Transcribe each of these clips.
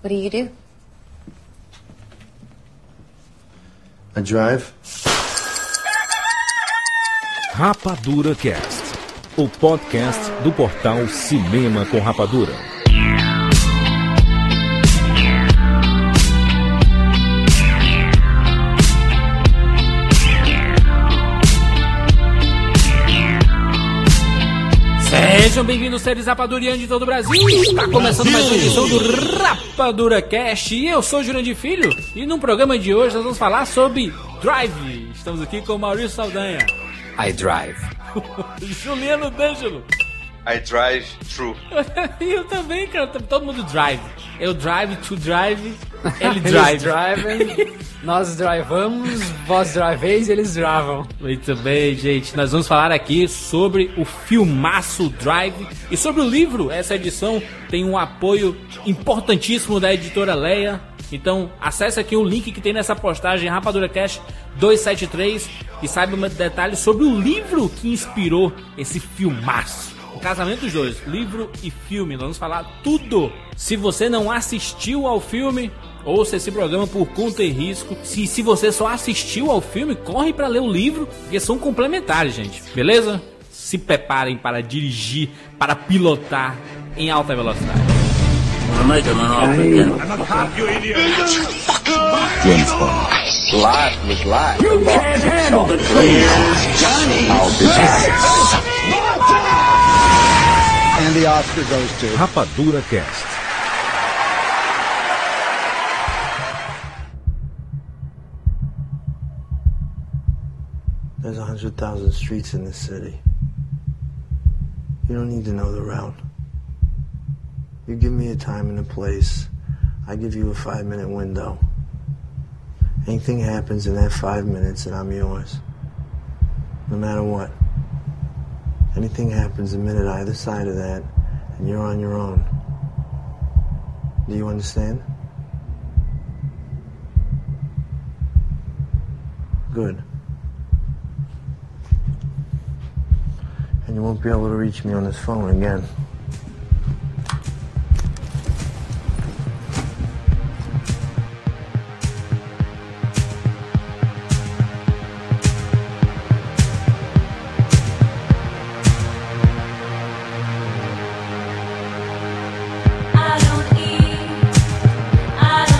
What do you do? I drive. Rapadura Cast, o podcast do portal Cinema com Rapadura. Sejam bem-vindos, seres rapadurianos de todo o Brasil. Está começando mais uma edição do Rapadura Cast. E eu sou o Jurandir Filho. E no programa de hoje nós vamos falar sobre Drive. Estamos aqui com o Maurício Saldanha. I drive. Juliano D'Angelo. I drive through. e eu também, cara. Todo mundo drive. Eu drive, tu drive, ele drive. drivem, nós drivamos, vós driveis e eles dravam. Muito bem, gente. Nós vamos falar aqui sobre o filmaço Drive e sobre o livro. Essa edição tem um apoio importantíssimo da editora Leia. Então, acesse aqui o link que tem nessa postagem Rapadura Cash 273 e saiba mais detalhes sobre o livro que inspirou esse filmaço. O casamento dos dois, livro e filme, nós vamos falar tudo. Se você não assistiu ao filme, ouça esse programa por conta e risco. Se, se você só assistiu ao filme, corre para ler o livro, porque são complementares, gente. Beleza? Se preparem para dirigir, para pilotar em alta velocidade. Life was life. And the Oscar goes to. Rapadura Cast. There's a hundred thousand streets in this city. You don't need to know the route. You give me a time and a place, I give you a five minute window. Anything happens in that five minutes and I'm yours. No matter what. Anything happens a minute either side of that and you're on your own. Do you understand? Good. And you won't be able to reach me on this phone again.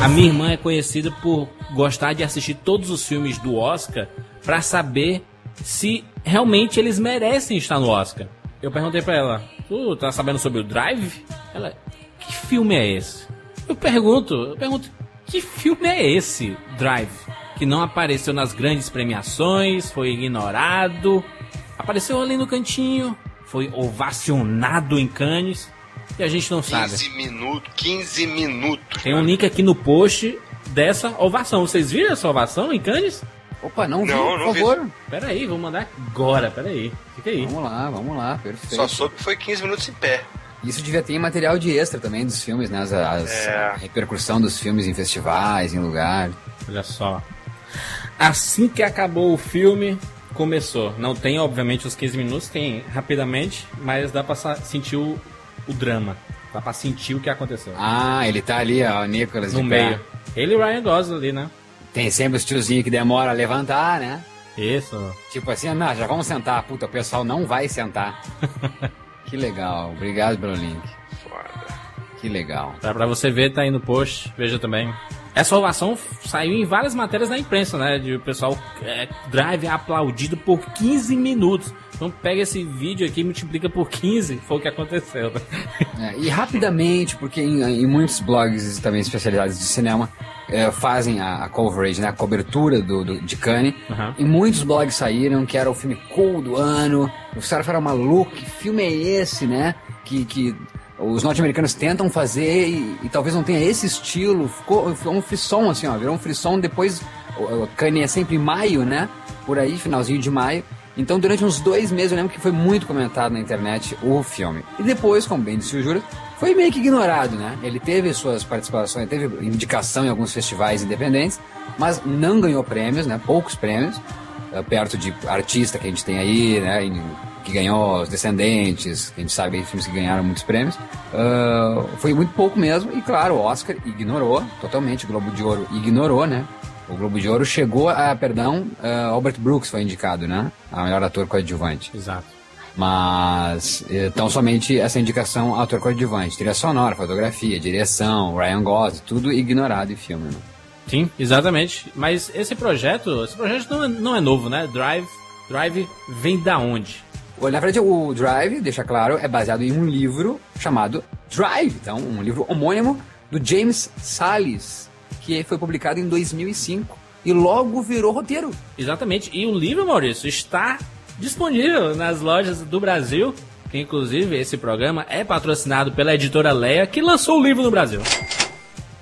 A minha irmã é conhecida por gostar de assistir todos os filmes do Oscar pra saber se realmente eles merecem estar no Oscar. Eu perguntei pra ela: "Tu tá sabendo sobre o Drive?" Ela: "Que filme é esse?" Eu pergunto, eu pergunto: "Que filme é esse, Drive?" Que não apareceu nas grandes premiações, foi ignorado, apareceu ali no cantinho, foi ovacionado em Cannes e a gente não sabe. 15 minutos, 15 minutos. Tem um link aqui no post dessa ovação. Vocês viram essa ovação em Cannes? Opa, não vi, Não, por não vi. favor. Pera aí, vou mandar agora. Pera aí. Fica aí. Vamos lá, vamos lá, perfeito. Só soube que foi 15 minutos em pé. Isso devia ter material de extra também dos filmes, né? As, as- É. a repercussão dos filmes em festivais, em lugar. Olha só. Assim que acabou o filme, começou. Não tem, obviamente, os 15 minutos, tem rapidamente, mas dá pra sentir o, o drama. Dá pra sentir o que aconteceu. Ah, ele tá ali, ó, o Nicolas no de pé. meio. Ele e o Ryan Gosling ali, né? Tem sempre os tiozinhos que demora a levantar, né? Isso. Tipo assim, não, já vamos sentar. Puta, o pessoal não vai sentar. que legal, obrigado pelo link. Foda. Que legal. Pra, pra você ver, tá aí no post. Veja também. Essa ovação saiu em várias matérias na imprensa, né? De o pessoal é, drive aplaudido por 15 minutos. Então pega esse vídeo aqui e multiplica por 15. Foi o que aconteceu. né? É, e rapidamente, porque em, em muitos blogs também especializados de cinema é, fazem a, a coverage, né, a cobertura do, do- de Cannes. Aham. E muitos blogs saíram que era o filme cool do ano. Os caras falaram maluco, que filme é esse, né? Que, que os norte-americanos tentam fazer e, e talvez não tenha esse estilo. Ficou, ficou um frisson, assim, ó, virou um frisson. Depois, o, o Cannes é sempre em maio, né? Por aí, finalzinho de maio. Então, durante uns dois meses, eu lembro que foi muito comentado na internet o filme. E depois, como bem disse o Júlio, foi meio que ignorado, né? Ele teve suas participações, teve indicação em alguns festivais independentes, mas não ganhou prêmios, né? Poucos prêmios, eh, perto de artista que a gente tem aí, né? que ganhou Os Descendentes, que a gente sabe filmes que ganharam muitos prêmios. Uh, foi muito pouco mesmo, e claro, o Oscar ignorou totalmente, o Globo de Ouro ignorou, né? O Globo de Ouro chegou a, perdão, uh, Albert Brooks foi indicado, né? A melhor ator coadjuvante. Exato. Mas, então somente essa indicação ator coadjuvante. Trilha sonora, fotografia, direção, Ryan Gosling, tudo ignorado em filme, né? Sim, exatamente. Mas esse projeto, esse projeto não é, não é novo, né? Drive, Drive vem da onde? Na verdade, o Drive, deixa claro, é baseado em um livro chamado Drive. Então, um livro homônimo do James Sallis, que foi publicado em 2005 e logo virou roteiro. Exatamente. E o livro, Maurício, está disponível nas lojas do Brasil. Que, inclusive, esse programa é patrocinado pela editora Leia, que lançou o livro no Brasil.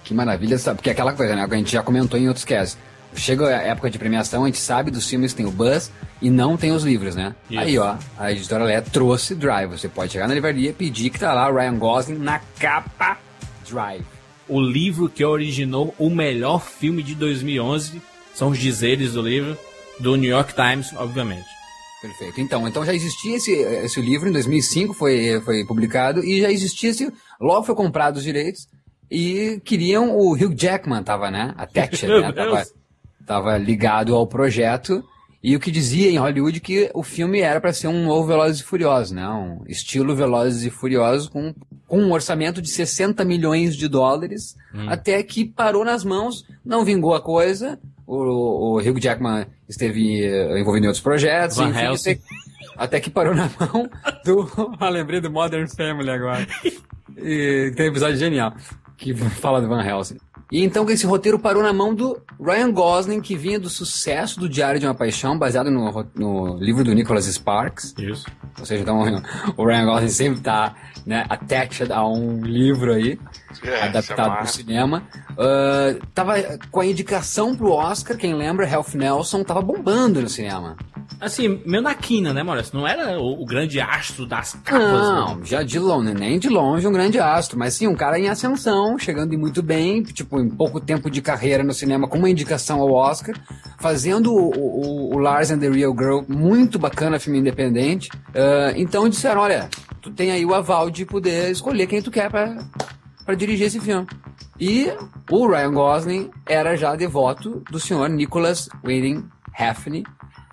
Que maravilha, sabe? Porque é aquela coisa, né? Que a gente já comentou em outros casos. Chega a época de premiação, a gente sabe dos filmes que tem o Buzz e não tem os livros, né? Isso. Aí, ó, a editora Leia trouxe Drive. Você pode chegar na livraria e pedir que tá lá o Ryan Gosling na capa Drive. O livro que originou o melhor filme de 2011 são os dizeres do livro, do New York Times, obviamente. Perfeito. Então, então já existia esse, esse livro, em 2005 foi, foi publicado, e já existia esse. Logo foi comprado os direitos, e queriam. O Hugh Jackman tava, né? A Thatcher, né? Tava, tava ligado ao projeto. E o que dizia em Hollywood que o filme era para ser um novo Velozes e Furiosos, né? Um estilo Velozes e Furiosos com, com um orçamento de 60 milhões de dólares, hum. até que parou nas mãos, não vingou a coisa. O, o Hugh Jackman esteve uh, envolvido em outros projetos. Van enfim, até, até, que parou na mão do. ah, lembrei do Modern Family agora. E tem um episódio genial que fala do Van Helsing. E então esse roteiro parou na mão do Ryan Gosling, que vinha do sucesso do Diário de uma Paixão, baseado no, no livro do Nicholas Sparks. Isso. Ou seja, então o Ryan Gosling sempre está né, attached a um livro aí, é, adaptado para o cinema. Uh, tava com a indicação pro Oscar, quem lembra, Ralph Nelson, tava bombando no cinema. Assim, meio na quina, né, Maurício? Não era o, o grande astro das capas, Não, já de longe, nem de longe um grande astro, mas sim um cara em ascensão, chegando muito bem, tipo, em pouco tempo de carreira no cinema, com uma indicação ao Oscar, fazendo o, o, o Lars and the Real Girl muito bacana, filme independente. Uh, então disseram, olha, tu tem aí o aval de poder escolher quem tu quer para dirigir esse filme. E o Ryan Gosling era já devoto do senhor Nicholas Winding Refn,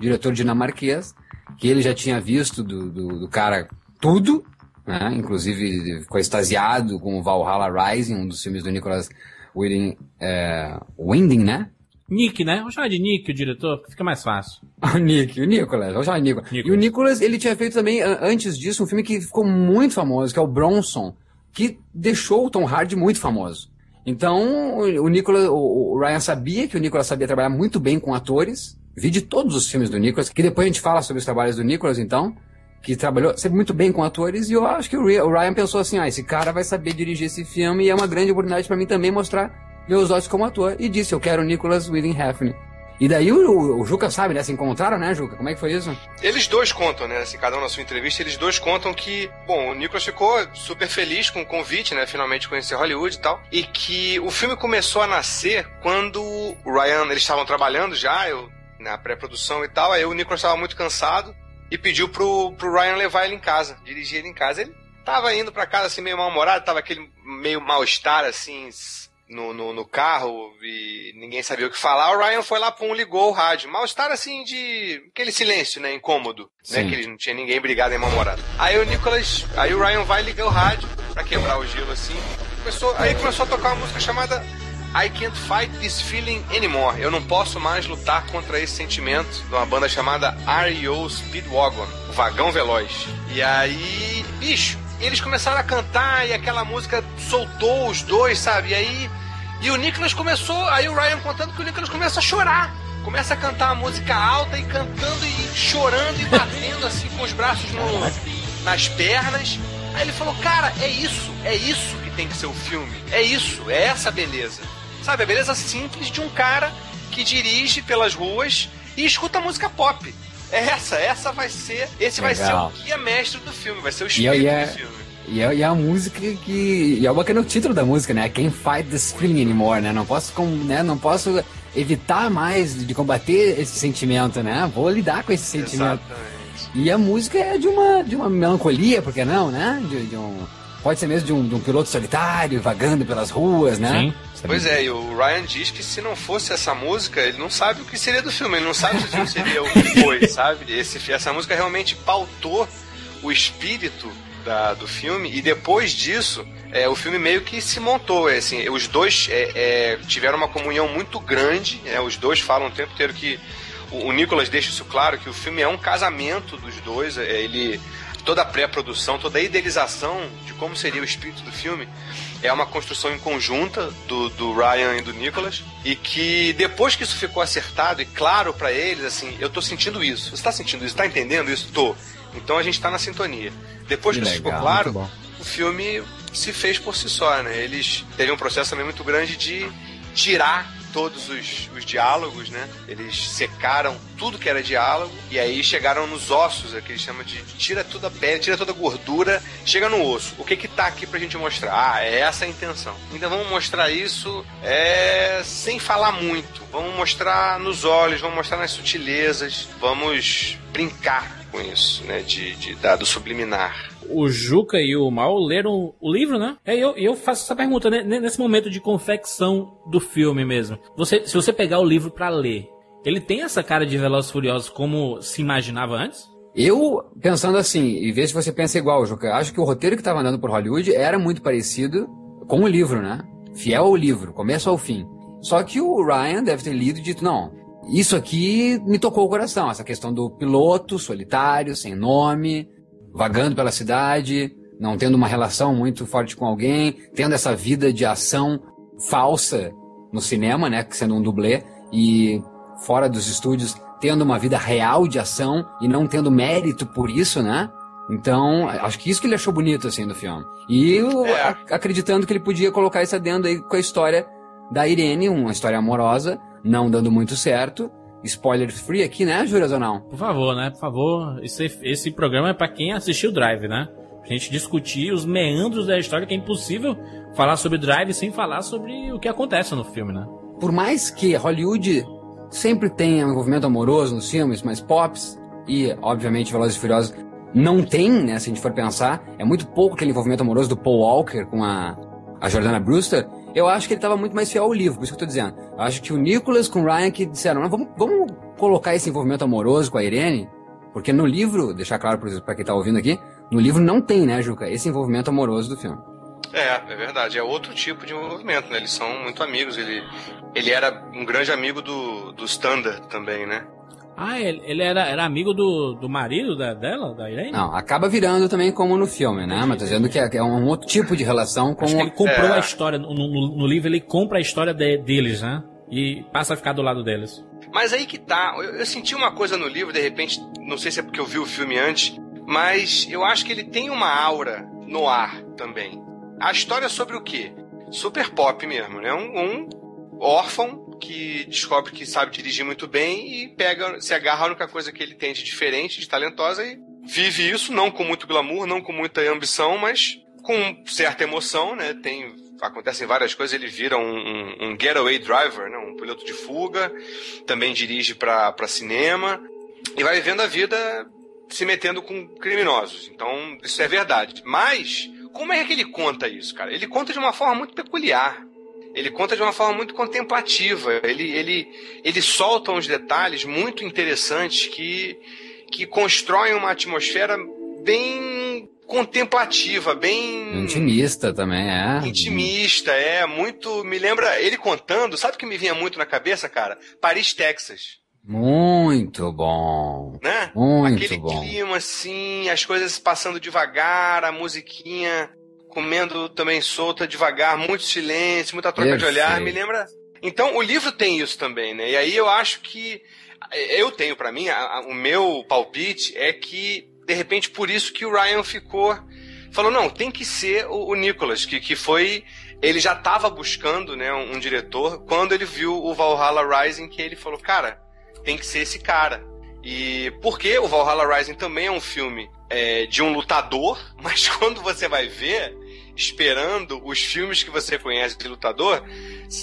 diretor dinamarquês, que ele já tinha visto do, do, do cara tudo, né? inclusive ficou extasiado com o Valhalla Rising, um dos filmes do Nicholas Winding, é, Winding né? Nick, né? Vamos chamar de Nick, o diretor, fica mais fácil. o Nick, o Nicholas, vamos chamar de Nicholas. Nicholas. E o Nicholas, ele tinha feito também, antes disso, um filme que ficou muito famoso, que é o Bronson, que deixou o Tom Hardy muito famoso. Então, o Nicholas, o Ryan sabia que o Nicholas sabia trabalhar muito bem com atores. Vi de todos os filmes do Nicholas, que depois a gente fala sobre os trabalhos do Nicholas, então, que trabalhou sempre muito bem com atores. E eu acho que o Ryan pensou assim: ah, esse cara vai saber dirigir esse filme e é uma grande oportunidade para mim também mostrar meus olhos como ator. E disse: eu quero o Nicholas Winding Refn. E daí o, o, Juca sabe, né? Se encontraram, né, Juca? Como é que foi isso? Eles dois contam, né? Assim, cada um na sua entrevista, eles dois contam que, bom, o Nicholas ficou super feliz com o convite, né? Finalmente conhecer Hollywood e tal. E que o filme começou a nascer quando o Ryan, eles estavam trabalhando já, eu, na pré-produção e tal. Aí o Nicholas estava muito cansado e pediu pro, pro Ryan levar ele em casa, dirigir ele em casa. Ele tava indo para casa assim meio mal-humorado, tava aquele meio mal-estar assim no, no, no, carro e ninguém sabia o que falar, o Ryan foi lá, pum, ligou o rádio. Mal-estar assim de. aquele silêncio, né? Incômodo. Né, que ele não tinha ninguém brigado nem mal-humorado. Aí o Nicholas. Aí o Ryan vai ligar o rádio pra quebrar o gelo assim. Começou, aí começou a tocar uma música chamada I Can't Fight This Feeling Anymore. Eu não posso mais lutar contra esse sentimento de uma banda chamada R.E.O. Speedwagon, o Vagão Veloz. E aí, bicho, eles começaram a cantar e aquela música soltou os dois, sabe? E aí. E o Nicholas começou, aí o Ryan contando que o Nicholas começa a chorar. Começa a cantar uma música alta e cantando e chorando e batendo assim com os braços no, nas pernas. Aí ele falou: Cara, é isso, é isso que tem que ser o filme. É isso, é essa beleza. Sabe, a beleza simples de um cara que dirige pelas ruas e escuta música pop. É essa, essa vai ser. Esse Legal. vai ser o guia mestre do filme, vai ser o espírito e, é, do filme. E é, e é a música que. E é bacana o título da música, né? Can't fight this feeling anymore, né? Não posso, com, né? Não posso evitar mais de combater esse sentimento, né? Vou lidar com esse sentimento. Exatamente. E a música é de uma, de uma melancolia, por que não, né? De, de um, pode ser mesmo de um, de um piloto solitário, vagando pelas ruas, né? Sim. Pois é, e o Ryan diz que se não fosse essa música, ele não sabe o que seria do filme, ele não sabe se o filme seria o que foi, sabe? Esse, essa música realmente pautou o espírito da, do filme, e depois disso, é, o filme meio que se montou. É, assim, os dois é, é, tiveram uma comunhão muito grande, é, os dois falam o tempo inteiro que. O, o Nicolas deixa isso claro, que o filme é um casamento dos dois, é, ele toda a pré-produção, toda a idealização de como seria o espírito do filme é uma construção em conjunta do, do Ryan e do Nicholas e que depois que isso ficou acertado e claro para eles, assim, eu tô sentindo isso. Você tá sentindo isso? Tá entendendo isso? Tô. Então a gente tá na sintonia. Depois que, que legal, isso ficou claro, o filme se fez por si só, né? Eles teve um processo também muito grande de tirar todos os, os diálogos, né? Eles secaram tudo que era diálogo e aí chegaram nos ossos, é que eles chamam de tira toda a pele, tira toda a gordura, chega no osso. O que que tá aqui pra gente mostrar? Ah, é essa a intenção. Então vamos mostrar isso é, sem falar muito. Vamos mostrar nos olhos, vamos mostrar nas sutilezas, vamos brincar com isso, né? De, de, do subliminar o Juca e o Mal leram o livro, né? E eu, eu faço essa pergunta, né? nesse momento de confecção do filme mesmo. Você, se você pegar o livro para ler, ele tem essa cara de Velozes Furiosos como se imaginava antes? Eu, pensando assim, e ver se você pensa igual, Juca, acho que o roteiro que estava andando por Hollywood era muito parecido com o livro, né? Fiel ao livro, começo ao fim. Só que o Ryan deve ter lido e dito, não, isso aqui me tocou o coração, essa questão do piloto solitário, sem nome, vagando pela cidade, não tendo uma relação muito forte com alguém, tendo essa vida de ação falsa no cinema, né, sendo um dublê, e fora dos estúdios tendo uma vida real de ação e não tendo mérito por isso, né? Então, acho que isso que ele achou bonito, assim, do filme. E eu, é. acreditando que ele podia colocar isso adendo aí com a história da Irene, uma história amorosa, não dando muito certo, spoiler free aqui, né, ou não? Por favor, né? Por favor. Esse, esse programa é para quem assistiu Drive, né? Pra gente discutir os meandros da história, que é impossível falar sobre Drive sem falar sobre o que acontece no filme, né? Por mais que Hollywood sempre tenha um envolvimento amoroso nos filmes, mas Pops e, obviamente, Velozes e Furiosos não tem, né? Se a gente for pensar, é muito pouco aquele envolvimento amoroso do Paul Walker com a, a Jordana Brewster eu acho que ele estava muito mais fiel ao livro, por isso que eu tô dizendo. Eu acho que o Nicholas com o Ryan que disseram, vamos, vamos colocar esse envolvimento amoroso com a Irene, porque no livro, deixar claro para quem tá ouvindo aqui, no livro não tem, né, Juca, esse envolvimento amoroso do filme. É, é verdade. É outro tipo de envolvimento, né? Eles são muito amigos. Ele, ele era um grande amigo do, do Standard também, né? Ah, ele, ele era, era amigo do, do marido da, dela, da Irene? Não, acaba virando também como no filme, né? Mas dizendo que é, é, um outro tipo de relação com. Acho que ele comprou é. a história, no, no, no, livro ele compra a história de, deles, né? E passa a ficar do lado deles. Mas aí que tá, eu, eu senti uma coisa no livro, de repente, não sei se é porque eu vi o filme antes, mas eu acho que ele tem uma aura no ar também. A história é sobre o quê? Super pop mesmo, né? Um, um órfão que descobre que sabe dirigir muito bem e pega, se agarra a única coisa que ele tem de diferente, de talentosa e vive isso, não com muito glamour, não com muita ambição, mas com certa emoção, né? Tem acontecem várias coisas, ele vira um, um, um getaway driver, né? um piloto de fuga, também dirige para cinema e vai vivendo a vida se metendo com criminosos. Então, isso é verdade. Mas, como é que ele conta isso, cara? Ele conta de uma forma muito peculiar. Ele conta de uma forma muito contemplativa. Ele, ele, ele solta uns detalhes muito interessantes que, que constroem uma atmosfera bem contemplativa, bem. Intimista também, é. Intimista, é. Muito. Me lembra. Ele contando, sabe o que me vinha muito na cabeça, cara? Paris, Texas. Muito bom. Né? Muito Aquele bom. clima assim, as coisas passando devagar, a musiquinha comendo também solta, devagar, muito silêncio, muita troca Perfeito. de olhar. Me lembra. Então, o livro tem isso também, né? E aí eu acho que. Eu tenho para mim, a, a, o meu palpite é que, de repente, por isso que o Ryan ficou. Falou, não, tem que ser o, o Nicholas, que, que foi. Ele já estava buscando né, um, um diretor quando ele viu o Valhalla Rising, que ele falou, cara, tem que ser esse cara. E porque o Valhalla Rising também é um filme é, de um lutador, mas quando você vai ver, esperando os filmes que você conhece de lutador,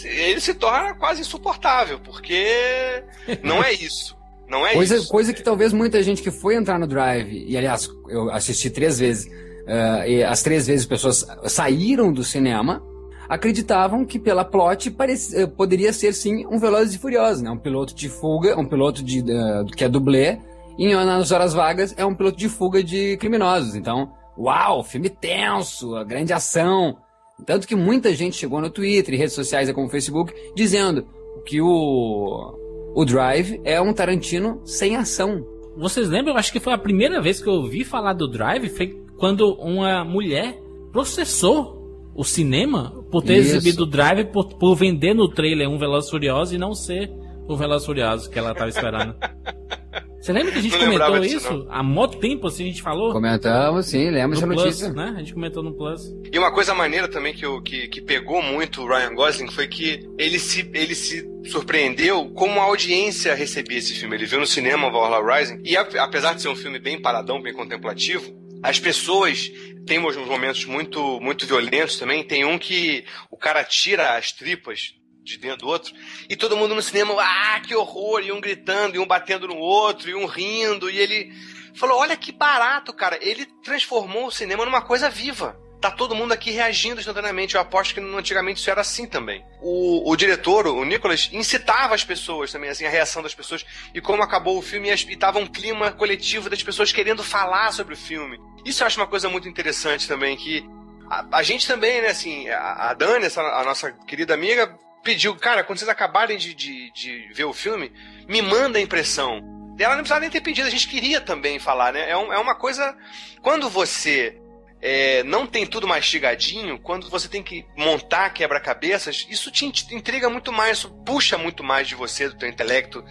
ele se torna quase insuportável, porque não é isso. Não é coisa, isso. Coisa que talvez muita gente que foi entrar no Drive, e aliás, eu assisti três vezes, uh, e as três vezes pessoas saíram do cinema, acreditavam que pela plot parecia, poderia ser sim um Velozes e Furiosos, né? Um piloto de fuga, um piloto de, uh, que é dublê, e nas horas vagas é um piloto de fuga de criminosos. Então, uau, filme tenso, a grande ação. Tanto que muita gente chegou no Twitter e redes sociais como o Facebook dizendo que o, o Drive é um Tarantino sem ação. Vocês lembram? Eu acho que foi a primeira vez que eu ouvi falar do Drive foi quando uma mulher processou o cinema por ter Isso. exibido o Drive por, por vender no trailer um Velozes Furioso e não ser o Velozes Furioso que ela estava esperando. Você lembra que a gente não comentou isso? Não. Há mó tempo assim a gente falou? Comentamos, sim, lembro essa notícia. Né? A gente comentou no Plus. E uma coisa maneira também que, eu, que, que pegou muito o Ryan Gosling foi que ele se, ele se surpreendeu como a audiência recebia esse filme. Ele viu no cinema Valhalla Rising e apesar de ser um filme bem paradão, bem contemplativo, as pessoas têm uns momentos muito muito violentos também. Tem um que o cara tira as tripas de dentro do outro, e todo mundo no cinema, ah, que horror, e um gritando, e um batendo no outro, e um rindo, e ele falou, olha que barato, cara, ele transformou o cinema numa coisa viva. Tá todo mundo aqui reagindo instantaneamente. Eu aposto que antigamente isso era assim também. O, o diretor, o Nicholas, incitava as pessoas também, assim, a reação das pessoas. E como acabou o filme, e tava um clima coletivo das pessoas querendo falar sobre o filme. Isso eu acho uma coisa muito interessante também, que a, a gente também, né, assim, a, a Dani, essa, a nossa querida amiga, pediu, cara, quando vocês acabarem de, de, de ver o filme, me manda a impressão. Ela não precisava nem ter pedido, a gente queria também falar, né? É, um, é uma coisa. Quando você é, não tem tudo mastigadinho, quando você tem que montar quebra-cabeças, isso te intriga muito mais, isso puxa muito mais de você, do teu intelecto.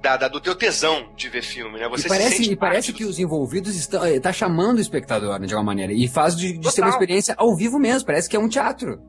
Da, da, do teu tesão de ver filme, né? Você e parece, e parece que os envolvidos estão eh, tá chamando o espectador, né, de alguma maneira. E faz de, de ser uma experiência ao vivo mesmo, parece que é um teatro.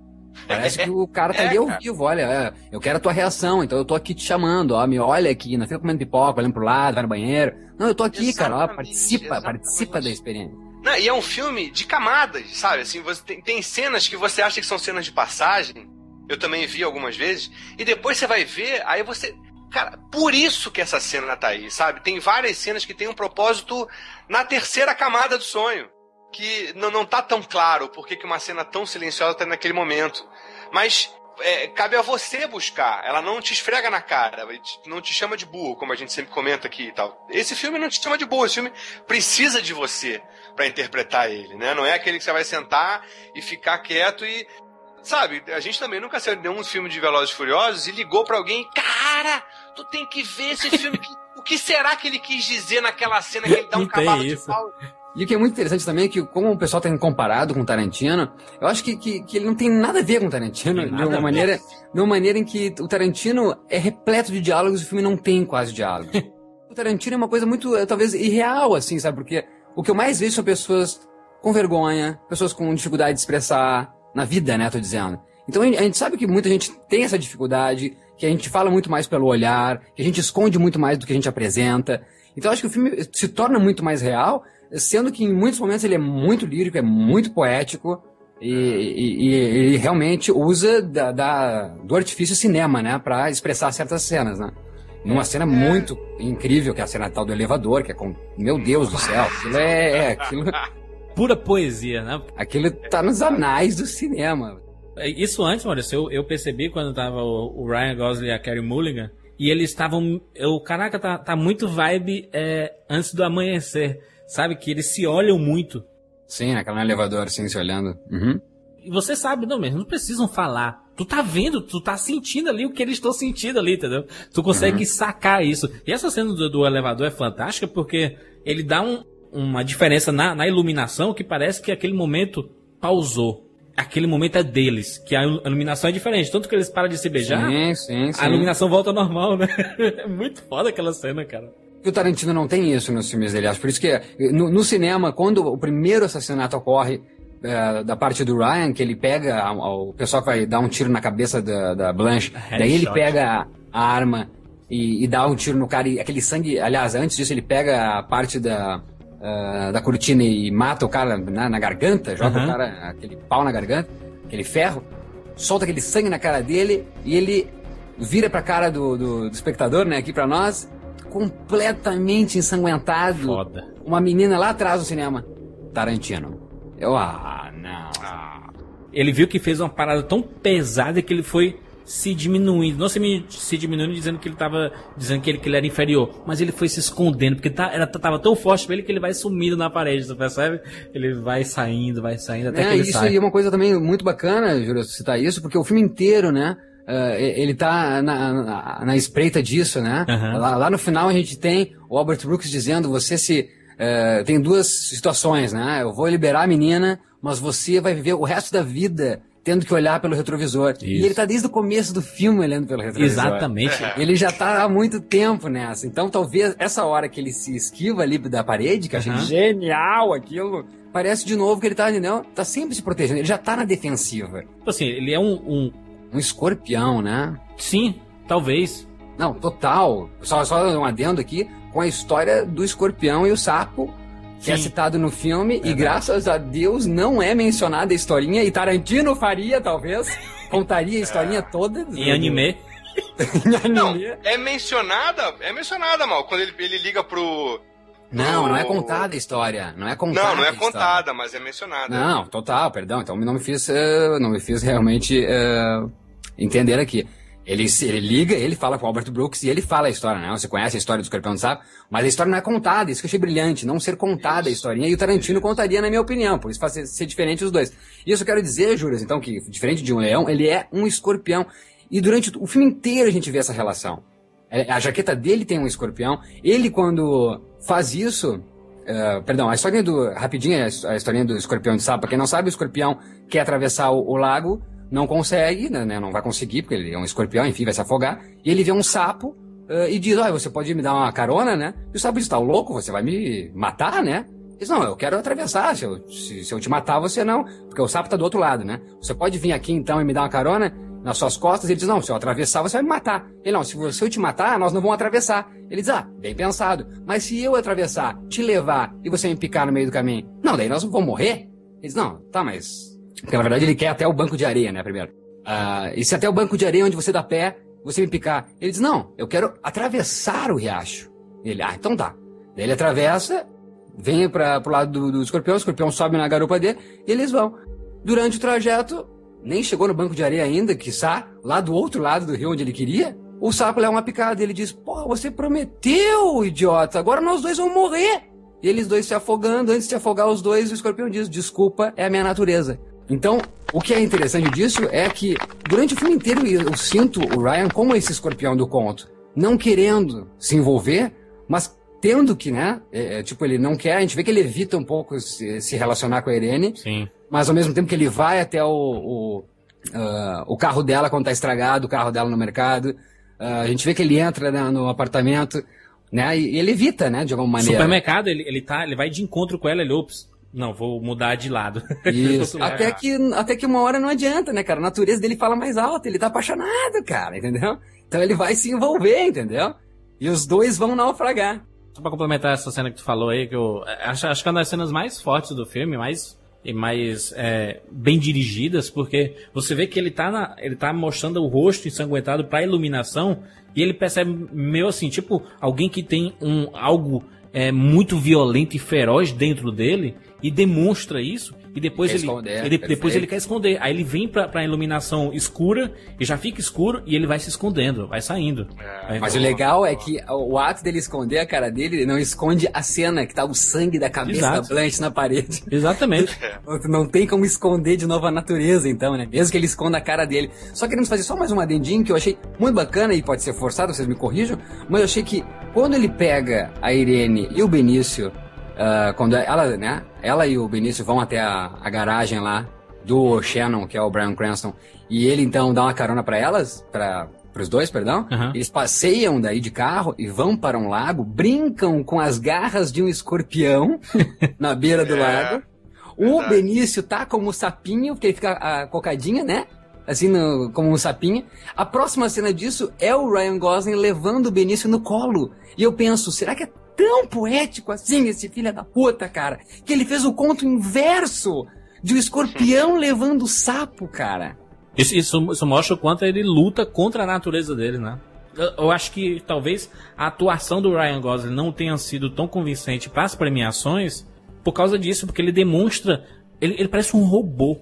Parece que o cara tá é, ali ao cara. vivo, olha, é, eu quero a tua reação, então eu tô aqui te chamando, ó, me olha aqui, não fica comendo pipoca, olhando pro lado, vai no banheiro. Não, eu tô aqui, exatamente, cara, ó, participa, exatamente. participa da experiência. Não, e é um filme de camadas, sabe? Assim, você tem, tem cenas que você acha que são cenas de passagem, eu também vi algumas vezes, e depois você vai ver, aí você. Cara, por isso que essa cena tá aí, sabe? Tem várias cenas que tem um propósito na terceira camada do sonho que não, não tá tão claro por que uma cena tão silenciosa tá naquele momento. Mas é, cabe a você buscar. Ela não te esfrega na cara, não te chama de burro, como a gente sempre comenta aqui e tal. Esse filme não te chama de burro, esse filme precisa de você para interpretar ele, né? Não é aquele que você vai sentar e ficar quieto e. Sabe, a gente também nunca saiu de um filme de Velozes e Furiosos e ligou para alguém, cara, tu tem que ver esse filme. o que será que ele quis dizer naquela cena que ele dá um cavalo de pau? E o que é muito interessante também é que, como o pessoal tem comparado com Tarantino, eu acho que, que, que ele não tem nada a ver com Tarantino, de uma, maneira, de uma maneira em que o Tarantino é repleto de diálogos e o filme não tem quase diálogos. o Tarantino é uma coisa muito, eh, talvez, irreal, assim, sabe? Porque o que eu mais vejo são pessoas com vergonha, pessoas com dificuldade de expressar, na vida, né, tô dizendo. Então a gente sabe que muita gente tem essa dificuldade, que a gente fala muito mais pelo olhar, que a gente esconde muito mais do que a gente apresenta. Então acho que o filme se torna muito mais real sendo que em muitos momentos ele é muito lírico, é muito poético e, e, e ele realmente usa da, da, do artifício cinema, né, para expressar certas cenas, né. Numa cena muito incrível, que é a cena tal do elevador, que é com. Meu Deus do céu, aquilo é. é aquilo, Pura poesia, né? Aquilo tá nos anais do cinema. É, isso antes, Maurício, eu, eu percebi quando tava o, o Ryan Gosling e a Carey Mulligan, e eles estavam. Eu, caraca, tá, tá muito vibe é, antes do amanhecer. Sabe? Que eles se olham muito. Sim, naquela elevador, assim, se olhando. Uhum. E você sabe, não, mas não precisam falar. Tu tá vendo, tu tá sentindo ali o que eles estão sentindo ali, entendeu? Tu consegue uhum. sacar isso. E essa cena do, do, elevador é fantástica porque ele dá um, uma diferença na, na iluminação que parece que aquele momento pausou aquele momento é deles, que a iluminação é diferente. Tanto que eles param de se beijar, sim, sim, sim. a iluminação volta ao normal, né? É muito foda aquela cena, cara. O Tarantino não tem isso nos filmes dele. Acho por isso que no, no cinema, quando o primeiro assassinato ocorre é, da parte do Ryan, que ele pega o pessoal que vai dar um tiro na cabeça da, da Blanche, daí ele pega a, arma e, e, dá um tiro no cara e aquele sangue, aliás, antes disso ele pega a parte da uh, da cortina e mata o cara na, na garganta, joga uhum. o cara aquele pau na garganta, aquele ferro, solta aquele sangue na cara dele e ele vira pra cara do, do, do espectador, né, aqui pra nós completamente ensanguentado. Foda. Uma menina lá atrás do cinema. Tarantino. Eu, ah, não. Ele viu que fez uma parada tão pesada que ele foi se diminuindo. Não se, se diminuindo dizendo que ele tava. Dizendo que ele, que ele era inferior. Mas ele foi se escondendo. Porque tá, era, tava tão forte pra ele que ele vai sumindo na parede, você percebe? Ele vai saindo, vai saindo, até É, que ele isso sai. aí é uma coisa também muito bacana, Júlio, citar isso, porque o filme inteiro, né? Eh, ele tá na, na, na espreita disso, né? Aham. Lá, lá no final a gente tem o Albert Brooks dizendo: você se. eh, tem duas situações, né? Eu vou liberar a menina, mas você vai viver o resto da vida tendo que olhar pelo retrovisor. E Isso. ele tá desde o começo do filme olhando pelo retrovisor. Exatamente. Ele já tá há muito tempo nessa. Então, talvez essa hora que ele se esquiva ali da parede, que eu achei genial aquilo, parece de novo que ele tá, entendeu? Tá sempre se protegendo. Ele já tá na defensiva. Tipo assim, ele é um, um. Um escorpião, né? Sim, talvez. Não, total. Só, só um adendo aqui com a história do escorpião e o sapo. Que é Sim. citado no filme, e graças a Deus não é mencionada a historinha, e Tarantino faria, talvez, contaria a historinha toda. Em anime. em Não, anime. é mencionada, é mencionada, mal, quando ele, ele liga pro... Não, não é contada a história. Não é contada. Não, não é contada, mas é mencionada. Não, total, perdão. Então não me fiz, eh, não me fiz realmente eh, entender aqui. Ele, se- ele liga, ele fala com o Albert Brooks e ele fala a história, né? Você conhece a história do Escorpião do Sapo, mas a história não é contada, isso que eu achei brilhante, não ser contada a historinha, e o Tarantino contaria, na minha opinião, por isso faz ser, ser diferente os dois. E isso eu quero dizer, Július, então, que diferente de um leão, ele é um escorpião. E durante o filme inteiro a gente vê essa relação. É, A jaqueta dele tem um escorpião, ele quando faz isso, Uh, perdão, a historinha do. Rapidinho, a historinha do escorpião de sapo. Pra quem não sabe, o escorpião quer atravessar o, o lago, não consegue, né, né, não vai conseguir, porque ele é um escorpião, enfim, vai se afogar. E ele vê um sapo uh, e diz: Olha, você pode me dar uma carona, né? E o sapo diz: Tá louco? Você vai me matar, né? Ele diz: Não, eu quero atravessar. Se eu, se, se eu te matar, você não. Porque o sapo tá do outro lado, né? Você pode vir aqui então e me dar uma carona? Nas suas costas, ele diz, não, se eu atravessar, você vai me matar. Ele, não, se você- eu te matar, nós não vamos atravessar. Ele diz, ah, bem pensado. Mas se eu atravessar, te levar e você me picar no meio do caminho, não, daí nós vamos morrer? Ele diz, não, tá, mas... Porque na verdade ele quer até o banco de areia, né, primeiro. Ah, e se até o banco de areia onde você dá pé, você me picar? Ele diz, não, eu quero atravessar o riacho. Ele, ah, então tá. Daí ele atravessa, vem para pro lado do, do escorpião, o escorpião sobe na garupa dele e eles vão. Durante o trajeto, nem chegou no banco de areia ainda, quiçá, lá do outro lado do rio onde ele queria, o sapo leva uma picada e ele diz, pô, você prometeu, idiota, agora nós dois vamos morrer. E eles dois se afogando, antes de afogar os dois, o escorpião diz, desculpa, é a minha natureza. Então, o que é interessante disso é que, durante o filme inteiro, eu sinto o Ryan como esse escorpião do conto. Não querendo se envolver, mas tendo que, né? é, é, tipo, ele não quer, a gente vê que ele evita um pouco se, se relacionar com a Irene, Sim. mas ao mesmo tempo que ele vai até o, o, ah, o carro dela quando tá estragado, o carro dela no mercado. Ah, a gente vê que ele entra né, no apartamento, né? E, e ele evita, né? De alguma maneira. Supermercado, ele, ele, tá, ele vai de encontro com ela, ele, ops, não, vou mudar de lado. Isso. até, que, até que uma hora não adianta, né, cara? A natureza dele fala mais alto, ele tá apaixonado, cara, entendeu? Então ele vai se envolver, entendeu? E os dois vão naufragar. Só pra complementar essa cena que tu falou aí, que eu acho, acho que é uma das cenas mais fortes do filme, mais e mais é, bem dirigidas, porque você vê que ele tá, na, ele tá mostrando o rosto ensanguentado pra iluminação e ele percebe meio assim, tipo, alguém que tem um algo é, muito violento e feroz dentro dele e demonstra isso e depois Quer ele, esconder, ele depois ele quer esconder. Aí ele vem pra, pra iluminação escura e já fica escuro e ele vai se escondendo, vai saindo. Aí Mas o legal é que o ato dele esconder a cara dele não esconde a cena que tá o sangue da cabeça Exato. da Blanche na parede. Exatamente. Não tem como esconder de novo a natureza, então, né? Mesmo que ele esconda a cara dele. Só queremos fazer só mais um adendinho que eu achei muito bacana e pode ser forçado, vocês me corrijam, mas eu achei que quando ele pega a Irene e o Benício, ah, quando ela, né? Ela e o Benício vão até a, a garagem lá do Shannon, que é o Brian Cranston, e ele então dá uma carona pra elas, para os dois, perdão. Aham. Eles passeiam daí de carro e vão para um lago, brincam com as garras de um escorpião na beira do É. lago. O Verdade. Benício tá como um sapinho, porque ele fica a cocadinha, né? Assim, no- como um sapinho. A próxima cena disso é o Ryan Gosling levando o Benício no colo. E eu penso, será que é tão poético assim esse filho da puta, cara? Que ele fez o conto inverso de um escorpião levando o sapo, cara. Isso, isso, isso mostra o quanto ele luta contra a natureza dele, né? Eu, eu acho que talvez a atuação do Ryan Gosling não tenha sido tão convincente para as premiações por causa disso, porque ele demonstra. Ele, ele parece um robô.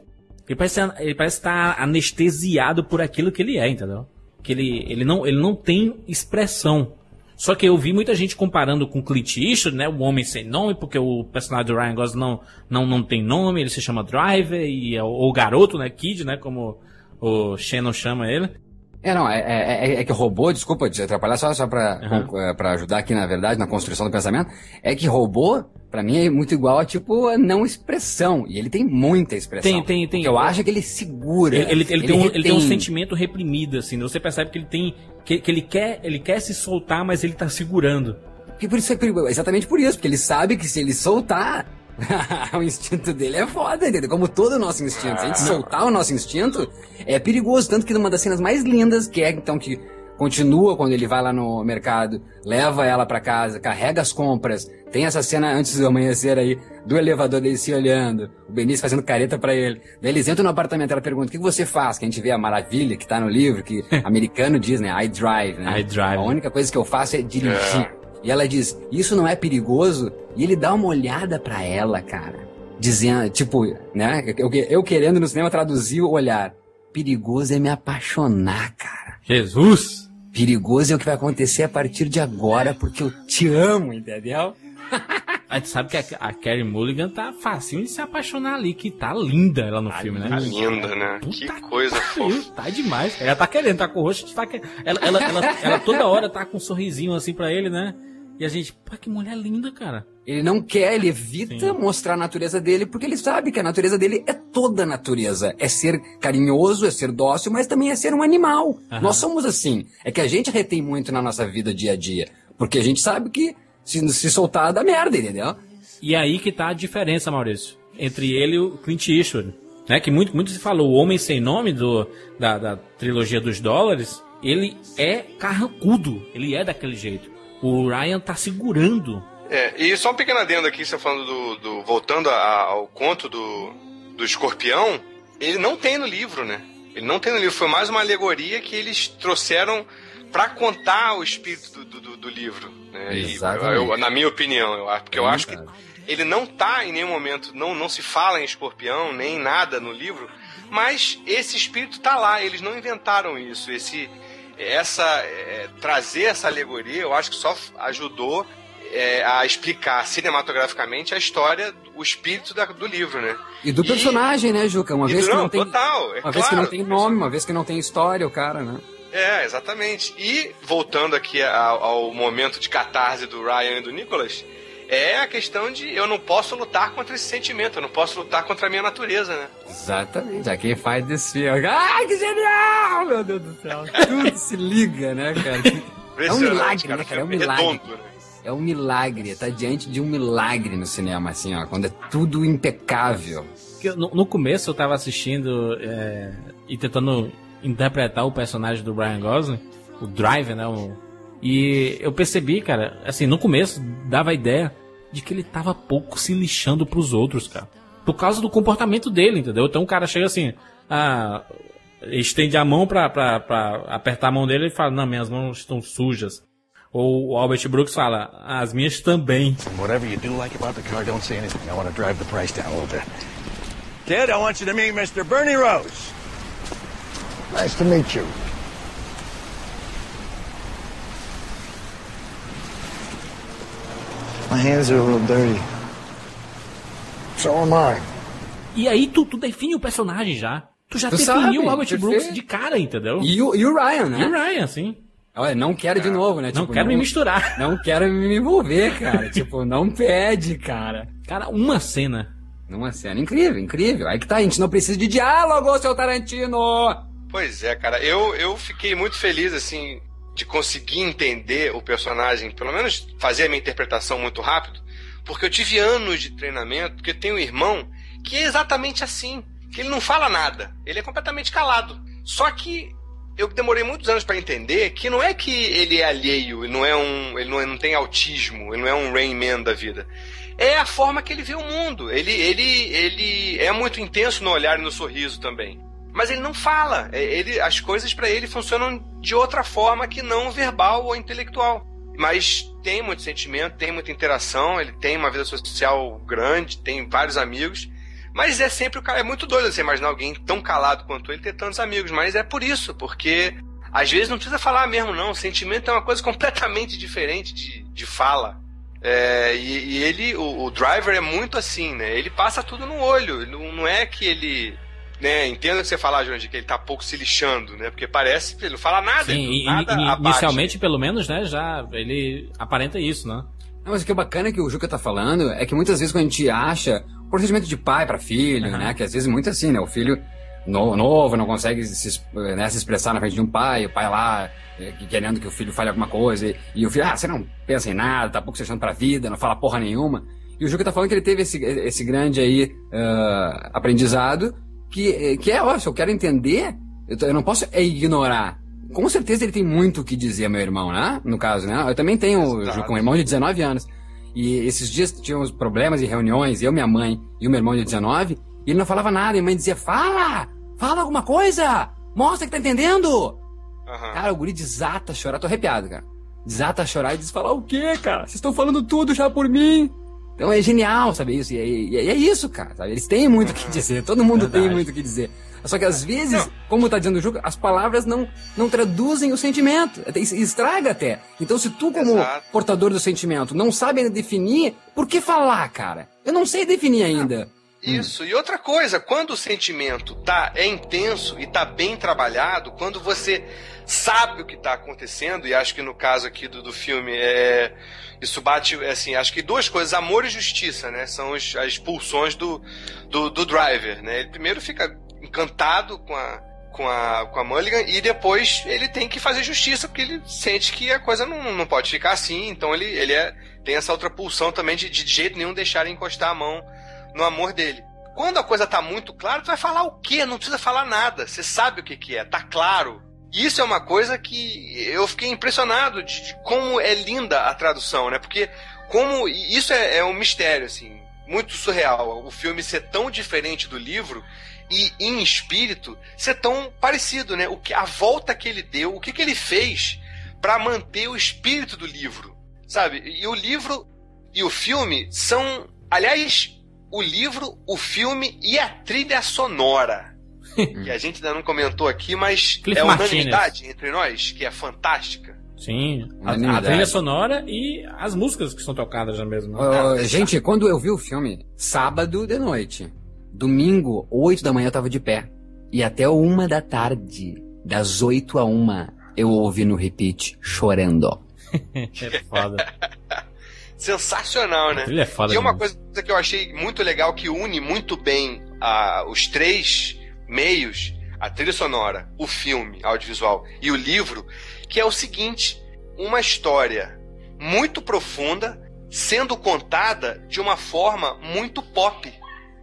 Ele parece, ele parece estar anestesiado por aquilo que ele é, entendeu? Que ele, ele, não, ele não tem expressão. Só que eu vi muita gente comparando com Clint Eastwood, né? O Homem Sem Nome, porque o personagem do Ryan Gosling não, não, não tem nome, ele se chama Driver, e é o, o garoto, né? Kid, né? Como o Shannon chama ele. É, não, é, é, é, é que robô, desculpa te atrapalhar, só, só pra, uhum. pra ajudar aqui, na verdade, na construção do pensamento, é que robô, pra mim, é muito igual a, tipo, a não expressão. E ele tem muita expressão. Tem, tem, tem. eu acho que ele segura. Ele, ele, ele, ele tem, um, ele tem um sentimento reprimido, assim. Você percebe que ele tem. Que, que ele, quer, ele quer se soltar, mas ele tá segurando. E por isso é exatamente por isso, porque ele sabe que se ele soltar, o instinto dele é foda, entendeu? Como todo o nosso instinto. Se a gente soltar o nosso instinto, é perigoso. Tanto que numa das cenas mais lindas, que é então que continua quando ele vai lá no mercado, leva ela para casa, carrega as compras. Tem essa cena antes do amanhecer aí, do elevador dele se olhando, o Benício fazendo careta para ele. Daí eles entram no apartamento, ela pergunta: o que você faz? Que a gente vê a maravilha que tá no livro, que americano diz, né? I drive, né? I drive. A única coisa que eu faço é dirigir. É. E ela diz: Isso não é perigoso? E ele dá uma olhada para ela, cara. Dizendo, tipo, né? Eu, eu querendo no cinema traduzir o olhar. Perigoso é me apaixonar, cara. Jesus! Perigoso é o que vai acontecer a partir de agora, porque eu te amo, entendeu? A gente sabe que a, a Carrie Mulligan tá facinho de se apaixonar ali, que tá linda ela no tá filme, né? Tá linda, né? Puta que coisa fofa. Tá demais. Ela tá querendo, tá com o rosto, tá querendo. Ela, ela, ela, ela, toda hora tá com um sorrisinho assim pra ele, né? E a gente, pô, que mulher linda, cara. Ele não quer, ele evita Sim. mostrar a natureza dele, porque ele sabe que a natureza dele é toda a natureza. É ser carinhoso, é ser dócil, mas também é ser um animal. Aham. Nós somos assim. É que a gente retém muito na nossa vida dia a dia. Porque a gente sabe que se, se soltar dá merda, entendeu? E aí que tá a diferença, Maurício, entre ele e o Clint Eastwood. Né, que muito, muito se falou, o Homem Sem Nome do, da, da trilogia dos dólares, ele é carrancudo, ele é daquele jeito o Ryan tá segurando. É, e só um pequeno adendo aqui, você falando do. do voltando a, ao conto do, do escorpião, ele não tem no livro, né? Ele não tem no livro, foi mais uma alegoria que eles trouxeram para contar o espírito do, do, do livro. Né? Exatamente. Eu, na minha opinião, eu acho, porque eu acho que ele não tá em nenhum momento, não, não se fala em escorpião, nem nada no livro, mas esse espírito tá lá, eles não inventaram isso. Esse, essa é, trazer essa alegoria, eu acho que só ajudou é, a explicar cinematograficamente a história, o espírito da, do livro, né? E do personagem, né, Juca? Uma vez do, que não, não tem, total, é uma claro, vez que não tem nome, uma vez que não tem história, o cara, né? É, exatamente. E voltando aqui ao, ao momento de catarse do Ryan e do Nicholas, é a questão de eu não posso lutar contra esse sentimento, eu não posso lutar contra a minha natureza, né? Exatamente. Aqui faz desse filme. Ai, que genial! Meu Deus do céu. Tudo se liga, né, cara? É um milagre, cara, né, cara? É um milagre. Redondo, né? É um milagre, tá diante de um milagre no cinema, assim, ó, quando é tudo impecável. No, no começo eu tava assistindo é, e tentando interpretar o personagem do Brian Gosling, o Driver, né? O, e eu percebi, cara, assim, no começo dava a ideia de que ele tava pouco se lixando pros outros, cara. Por causa do comportamento dele, entendeu? Então o cara chega assim, ah, estende a mão pra, pra, pra apertar a mão dele e fala, não, minhas mãos estão sujas. Ou o Albert Brooks fala, as minhas também. Whatever you do like about the car, don't say anything. I want to drive the price down a little bit. Kid, I want you to meet Mr. Bernie Rose. Nice to meet you. My hands are a little dirty. So am I. E aí tu, tu define o personagem já. Tu já tu definiu sabe, o Albert Brooks de cara, entendeu? E o, e o Ryan, né? E o Ryan, sim. Olha, não quero de novo, né? Não tipo, quero não, me misturar. Não quero me envolver, cara. tipo, não pede, cara. Cara, uma cena. Uma cena incrível, incrível. Aí que tá, a gente não precisa de diálogo, seu Tarantino! Pois é, cara. Eu, eu fiquei muito feliz, assim, de conseguir entender o personagem, pelo menos fazer a minha interpretação muito rápido, porque eu tive anos de treinamento, porque eu tenho um irmão que é exatamente assim, que ele não fala nada, ele é completamente calado. Só que eu demorei muitos anos para entender que não é que ele é alheio, ele não é um, ele não, é, não tem autismo, ele não é um Rain Man da vida. É a forma que ele vê o mundo. Ele, ele, ele é muito intenso no olhar e no sorriso também. Mas ele não fala. É, ele, as coisas para ele funcionam de outra forma que não verbal ou intelectual. Mas tem muito sentimento, tem muita interação, ele tem uma vida social grande, tem vários amigos. Mas é sempre o cara. É muito doido você imaginar alguém tão calado quanto ele ter tantos amigos. Mas é por isso, porque às vezes não precisa falar mesmo, não. O sentimento é uma coisa completamente diferente de, de fala. É, e, e, ele, o, o, driver é muito assim, né? Ele passa tudo no olho. Não, não é que ele. Né, entenda que você falar, Jorge, que ele tá pouco se lixando, né? Porque parece que ele não fala nada. Sim, nada inicialmente, pelo menos, né? Já ele aparenta isso, né? Não, mas o que é bacana que o Juca tá falando é que muitas vezes quando a gente acha procedimento de pai para filho, uhum. né? Que às vezes muito assim, né? O filho novo, não consegue se, né, se expressar na frente de um pai, o pai lá é, querendo que o filho fale alguma coisa, e, e, o filho, ah, você não pensa em nada, tá pouco se achando pra vida, não fala porra nenhuma. E o Juca tá falando que ele teve esse, esse grande aí uh, aprendizado, que, que é, ó, se eu quero entender, eu, eu não posso é ignorar. Com certeza ele tem muito o que dizer, meu irmão, né? No caso, né? Eu também tenho, Juca, um irmão de 19 anos. E esses dias tínhamos problemas em reuniões, eu, minha mãe e o meu irmão de 19, e ele não falava nada, e a mãe dizia, fala! Fala alguma coisa! Mostra que tá entendendo! Uhum. Cara, o guri desata a chorar, tô arrepiado, cara. Desata a chorar e diz, falar o quê, cara? Vocês estão falando tudo já por mim! Então é genial, sabe isso? E é, e é isso, cara. Sabe? Eles têm muito o que dizer, todo mundo Verdade. tem muito o que dizer. Só que às vezes, não. como tá dizendo o Juca, as palavras não, não traduzem o sentimento. Estraga até. Então, se tu, como Exato. portador do sentimento, não sabe definir, por que falar, cara? Eu não sei definir ainda. Isso. E outra coisa, quando o sentimento tá é intenso e tá bem trabalhado, quando você sabe o que está acontecendo, e acho que no caso aqui do, do filme é isso bate assim, acho que duas coisas, amor e justiça, né? São os, as pulsões do, do, do driver, né? Ele primeiro fica encantado com a com a, com a Mulligan e depois ele tem que fazer justiça porque ele sente que a coisa não, não pode ficar assim, então ele, ele é, tem essa outra pulsão também de, de jeito nenhum deixar encostar a mão no amor dele. Quando a coisa tá muito clara, tu vai falar o quê? Não precisa falar nada. Você sabe o que, que é, tá claro. Isso é uma coisa que eu fiquei impressionado de, de como é linda a tradução, né? Porque como isso é, é um mistério, assim, muito surreal. O filme ser tão diferente do livro e em espírito ser tão parecido, né? O que a volta que ele deu, o que, que ele fez para manter o espírito do livro, sabe? E o livro e o filme são, aliás, o livro, o filme e a trilha sonora. que a gente ainda não comentou aqui, mas Cliff é unanimidade entre nós, que é fantástica. Sim, a, a, trilha sonora e as músicas que são tocadas na mesma. Uh, gente, quando eu vi o filme, sábado de noite, domingo, 8 da manhã eu tava de pé. E até uma da tarde, das 8 a uma, eu ouvi no repeat chorando. é foda. sensacional, né? Ele é foda e é uma coisa que eu achei muito legal que une muito bem uh, os três meios, a trilha sonora, o filme audiovisual e o livro, que é o seguinte: uma história muito profunda sendo contada de uma forma muito pop,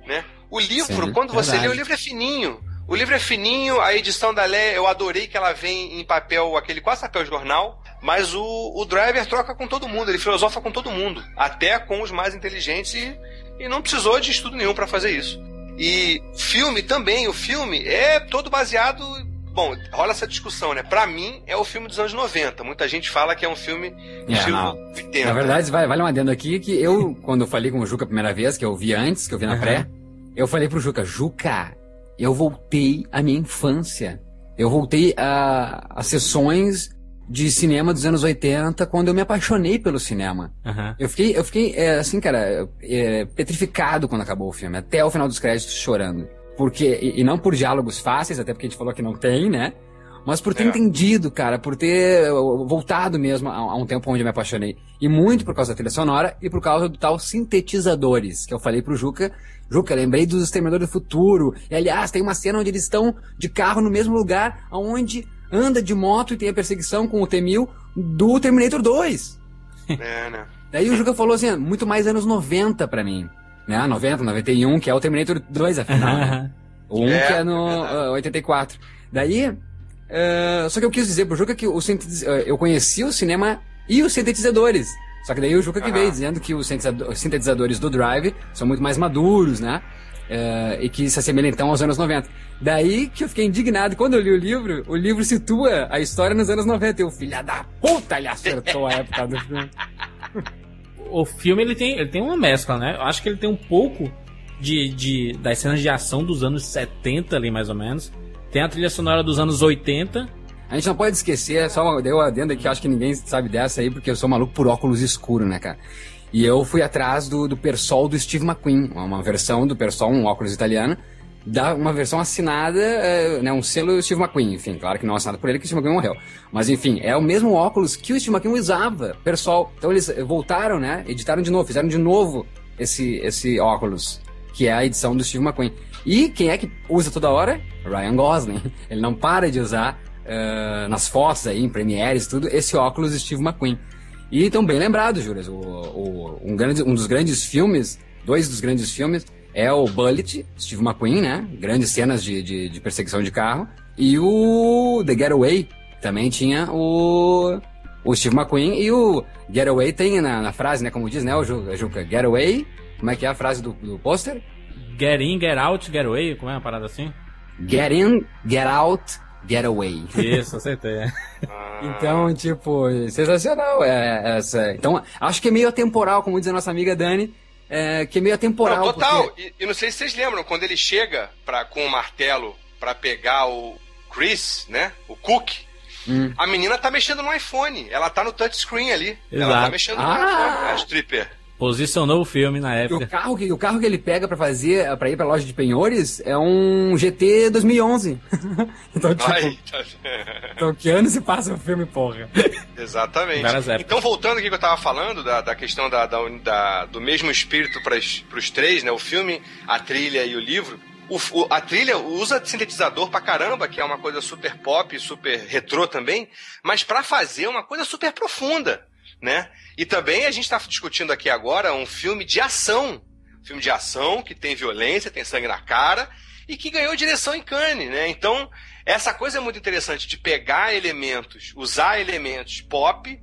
né? O livro, Sim, quando você verdade. lê, o livro é fininho. O livro é fininho, a edição da Lé, eu adorei que ela vem em papel, aquele quase papel jornal, mas o, o driver troca com todo mundo, ele filosofa com todo mundo, até com os mais inteligentes e, e não precisou de estudo nenhum para fazer isso. E filme também, o filme é todo baseado. Bom, rola essa discussão, né? Pra mim, é o filme dos anos 90. Muita gente fala que é um filme é, estilo 80. Na verdade, vai, vale um adendo aqui que eu, quando eu falei com o Juca a primeira vez, que eu vi antes, que eu vi na uhum. pré, eu falei pro Juca, Juca, eu voltei à minha infância. Eu voltei a, a sessões de cinema dos anos 80 quando eu me apaixonei pelo cinema. Uhum. Eu fiquei, eu fiquei é, assim, cara, é, petrificado quando acabou o filme, até o final dos créditos chorando. Porque, e, e, não por diálogos fáceis, até porque a gente falou que não tem, né? Mas por ter é. entendido, cara, por ter voltado mesmo a, a, um tempo onde eu me apaixonei. E muito por causa da trilha sonora e por causa do tal sintetizadores, que eu falei pro Juca. Juca, lembrei dos Exterminadores do Futuro. E aliás, tem uma cena onde eles estão de carro no mesmo lugar onde anda de moto e tem a perseguição com o T-1000 do Terminator 2. É, né? Daí o Juca falou assim, muito mais anos 90 pra mim. Né? 90, 91, que é o Terminator 2, afinal. Né? o 1 é, que é no uh, 84. Daí, uh, só que eu quis dizer pro Juca que o uh, eu conheci o cinema e os sintetizadores. Só que daí o Juca que veio dizendo que os sintetizadores do Drive são muito mais maduros, né? É, e que se assemelham então aos anos 90. Daí que eu fiquei indignado. Quando eu li o livro, o livro situa a história nos anos 90. E o filho da puta, ele acertou a época do filme. O filme ele tem, ele tem uma mescla, né? Eu acho que ele tem um pouco de, de das cenas de ação dos anos 70 ali, mais ou menos. Tem a trilha sonora dos anos 80. A gente não pode esquecer, só deu adendo que eu acho que ninguém sabe dessa aí, porque eu sou maluco por óculos escuros, né, cara? E eu fui atrás do, do Persol do Steve McQueen, uma versão do Persol, um óculos italiano, da, uma versão assinada, eh, né, um selo Steve McQueen, enfim, claro que não assinado por ele, que o Steve McQueen morreu. Mas enfim, é o mesmo óculos que o Steve McQueen usava, Persol. Então eles voltaram, né, editaram de novo, fizeram de novo esse, esse óculos, que é a edição do Steve McQueen. E quem é que usa toda hora? Ryan Gosling. Ele não para de usar eh, nas fotos aí, em premieres tudo, esse óculos Steve McQueen. E então, bem lembrado, Júlias, o, o- um, grande, um dos grandes filmes, dois dos grandes filmes, é o Bullet, Steve McQueen, né? Grandes cenas de, de, de perseguição de carro. E o The Getaway, também tinha o, o Steve McQueen. E o Getaway tem na, na frase, né? Como diz, né, o Ju- Juca? Getaway, como é que é a frase do, do pôster? Get in, get out, get away, como é uma parada assim? Get in, get out, get away. Isso, acertei. Então, tipo, sensacional. É, essa. Então, acho que é meio atemporal, como diz a nossa amiga Dani, é, que é meio atemporal. Não, total. porque- E, e não sei se vocês lembram, quando ele chega pra, com o martelo pra pegar o Chris, né? O Cook. Hum. A menina tá mexendo no iPhone. Ela tá no touchscreen ali. Ela Exato. tá mexendo no Ah! iPhone, a stripper. Posicionou o filme na época. O carro, que, o carro que ele pega pra fazer, pra ir pra loja de penhores, é um GT 2011. então, tipo, Ai, tá- então, que ano se passa o filme, porra? Exatamente. Então, voltando aqui que eu tava falando, da, da questão da, da- da- do mesmo espírito para os três, né? O filme, a trilha e o livro. O, o- a trilha usa sintetizador pra caramba, que é uma coisa super pop, super retrô também, mas pra fazer uma coisa super profunda, né? E também a gente tá discutindo aqui agora um filme de ação. Filme de ação que tem violência, tem sangue na cara e que ganhou direção em Cannes, né? Então, essa coisa é muito interessante de pegar elementos, usar elementos pop,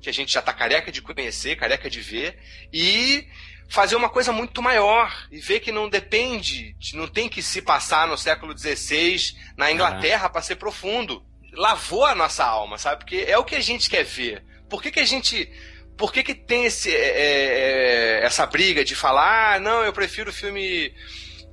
que a gente já tá careca de conhecer, careca de ver, e fazer uma coisa muito maior e ver que não depende, de- não tem que se passar no século XVI na Inglaterra para ser profundo. Lavou a nossa alma, sabe? Porque é o que a gente quer ver. Por que, que a gente. Por que, que tem esse, é, é, essa briga de falar, ah, não, eu prefiro filme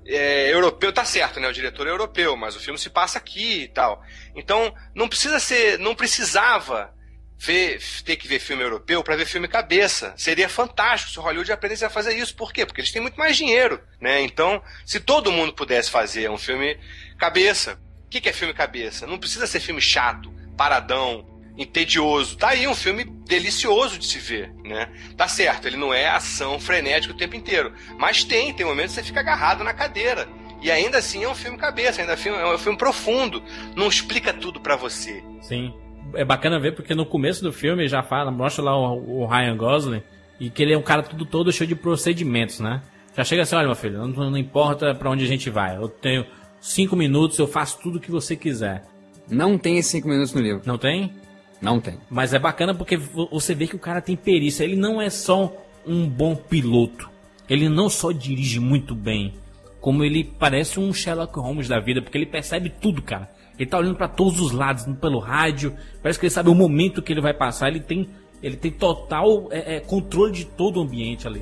é, europeu, tá certo, né? O diretor é europeu, mas o filme se passa aqui e tal. Então, não precisa ser, não precisava ver, ter que ver filme europeu para ver filme cabeça. Seria fantástico se o Hollywood aprendesse a fazer isso. Por quê? Porque eles têm muito mais dinheiro, né? Então, se todo mundo pudesse fazer um filme cabeça, o que, que é filme cabeça? Não precisa ser filme chato, paradão, entedioso. Tá aí um filme delicioso de se ver, né? Tá certo, ele não é ação frenética o tempo inteiro, mas tem, tem momentos que você fica agarrado na cadeira. E ainda assim é um filme cabeça, ainda é um filme- é um filme profundo. Não explica tudo pra você. Sim. É bacana ver porque no começo do filme já fala, mostra lá o, o Ryan Gosling e que ele é um cara tudo todo cheio de procedimentos, né? Já chega assim, olha meu filho, não, não importa pra onde a gente vai, eu tenho cinco minutos, eu faço tudo o que você quiser. Não tem esses cinco minutos no livro. Não tem? Não tem. Mas é bacana porque vo- você vê que o cara tem perícia. Ele não é só um bom piloto. Ele não só dirige muito bem, como ele parece um Sherlock Holmes da vida, porque ele percebe tudo, cara. Ele tá olhando pra todos os lados, pelo rádio. Parece que ele sabe o momento que ele vai passar. Ele tem, ele tem total é, é, controle de todo o ambiente ali.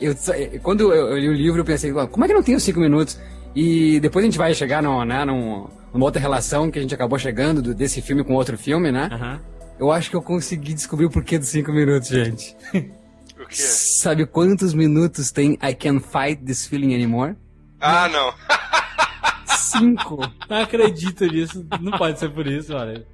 Eu, quando eu, li o livro, eu pensei, "Ué, como é que não tem os cinco minutos? E depois a gente vai chegar no, né, num- numa outra relação que a gente acabou chegando do- desse filme com outro filme, né? Aham. Eu acho que eu consegui descobrir o porquê dos cinco minutos, gente. O quê? Sabe quantos minutos tem I Can't Fight This Feeling Anymore? Ah, não. Cinco. Não acredito nisso. Não pode ser por isso, olha.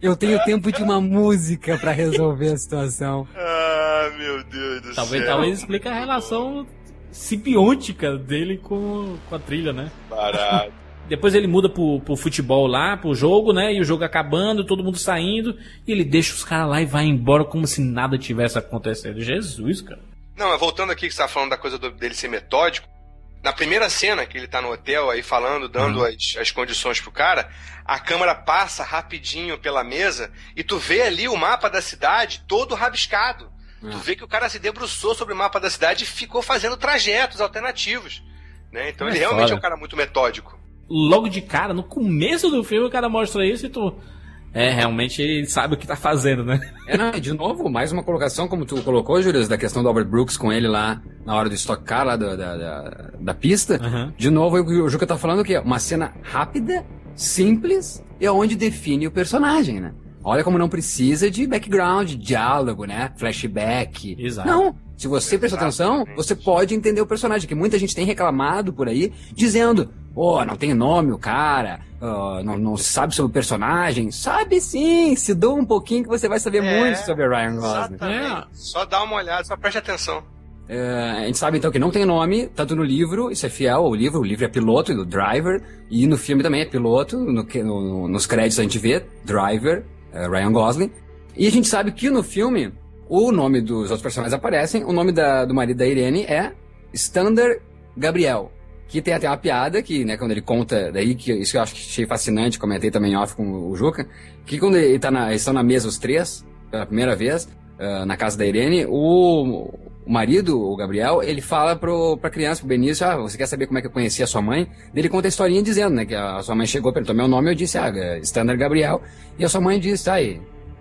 Eu tenho tempo de uma música pra resolver a situação. Ah, meu Deus do Talvez, céu. talvez explique a relação simbiótica dele com, com a trilha, né? Barato. Depois ele muda pro, pro futebol lá, pro jogo, né? E o jogo acabando, todo mundo saindo. E ele deixa os caras lá e vai embora como se nada tivesse acontecendo. Jesus, cara. Não, mas voltando aqui que você tá falando da coisa do- dele ser metódico. Na primeira cena que ele tá no hotel aí falando, dando as, as condições pro cara, a câmera passa rapidinho pela mesa e tu vê ali o mapa da cidade todo rabiscado. Tu vê que o cara se debruçou sobre o mapa da cidade e ficou fazendo trajetos alternativos. Né? Então É ele realmente foda. é um cara muito metódico. Logo de cara, no começo do filme, o cara mostra isso e tu. É, realmente ele sabe o que tá fazendo, né? É, não, de novo, mais uma colocação, como tu colocou, Júlio, da questão do Albert Brooks com ele lá na hora do Stock Car lá da, da, da, da pista. Aham. De novo, o que o Juca tá falando que é uma cena rápida, simples e onde define o personagem, né? Olha como não precisa de background, diálogo, né? Flashback. Exato. Não. Se você prestar atenção, você pode entender o personagem, que muita gente tem reclamado por aí, dizendo, pô, não tem nome o cara, ah, não, não sabe sobre o personagem. Sabe sim, se dou um pouquinho que você vai saber É, muito sobre o Ryan Gosling. Exatamente. Só dá uma olhada, só preste atenção. É, a gente sabe então que não tem nome, tanto no livro, isso é fiel ao livro, o livro é piloto do Driver, e no filme também é piloto, no que- no- nos créditos a gente vê Driver, é, Ryan Gosling, e a gente sabe que no filme o nome dos outros personagens aparecem, o nome da- do marido da Irene é Stander Gabriel, que tem até uma piada que, né, quando ele conta, daí que isso eu acho que achei fascinante, comentei também off com o Juca, que quando ele tá na, eles estão na mesa os três, pela primeira vez, ah, na casa da Irene, o, o marido, o Gabriel, ele fala pro, pra criança, pro Benício, ah, você quer saber como é que eu conheci a sua mãe? Ele conta a historinha dizendo, né, que a sua mãe chegou, perguntou meu nome, eu disse, ah, Standard Gabriel, e a sua mãe disse, tá aí.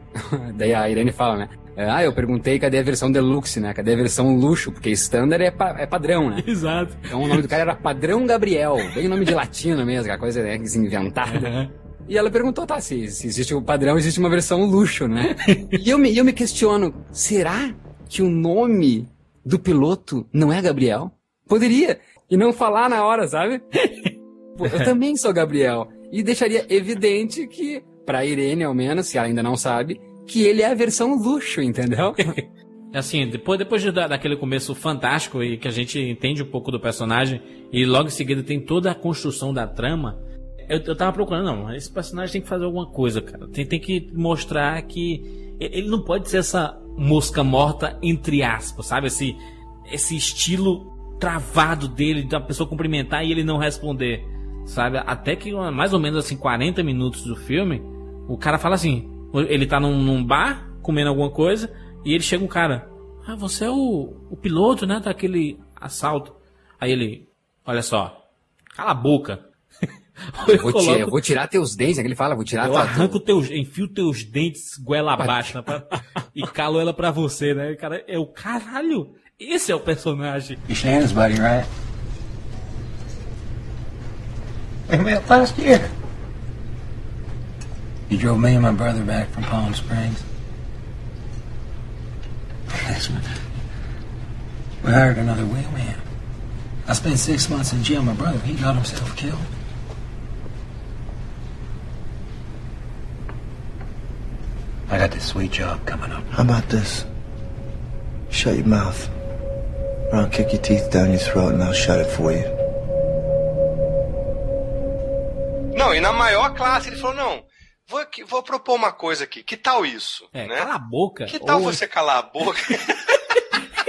Daí a Irene fala, né, ah, eu perguntei cadê a versão deluxe, né, cadê a versão luxo, porque Standard é, pa- é padrão, né. Exato. Então o nome do cara era Padrão Gabriel, bem nome de latino mesmo, aquela coisa né, assim, inventada. E ela perguntou, tá, se, se existe o padrão, existe uma versão luxo, né? e eu me, eu me questiono, será que o nome do piloto não é Gabriel? Poderia. E não falar na hora, sabe? Pô, eu também sou Gabriel. E deixaria evidente que, pra Irene ao menos, se ela ainda não sabe, que ele é a versão luxo, entendeu? Assim, depois, depois de, da- daquele começo fantástico e que a gente entende um pouco do personagem, e logo em seguida tem toda a construção da trama, eu, eu tava procurando, não, esse personagem tem que fazer alguma coisa, cara. Tem, tem que mostrar que ele não pode ser essa mosca morta, entre aspas, sabe? Esse, esse estilo travado dele, da pessoa cumprimentar e ele não responder, sabe? Até que mais ou menos assim, 40 minutos do filme, o cara fala assim, ele tá num, num bar, comendo alguma coisa, e ele chega um cara, ah, você é o, o piloto, né, daquele assalto. Aí ele, olha só, cala a boca. Eu vou, coloco- tirar, eu vou tirar teus dentes, é que ele fala, vou tirar eu tua- arranco teus, enfio teus dentes goela abaixo né, pra- e calo ela pra você, né? Cara, é o caralho. Esse é o personagem. You Shannon's buddy, right? Met last year. You drove me and my brother back from Palm Springs. Listen, we hired another wheelman. I spent six months in jail. My brother, he got himself killed. I got this sweet job coming up. How about this? Shut your mouth. Or I'll kick your teeth down your throat and I'll shut it for you. Não, e na maior classe ele falou, não, vou, aqui- vou propor uma coisa aqui, que tal isso? É, né? cala a boca. Que tal Ou- você calar a boca?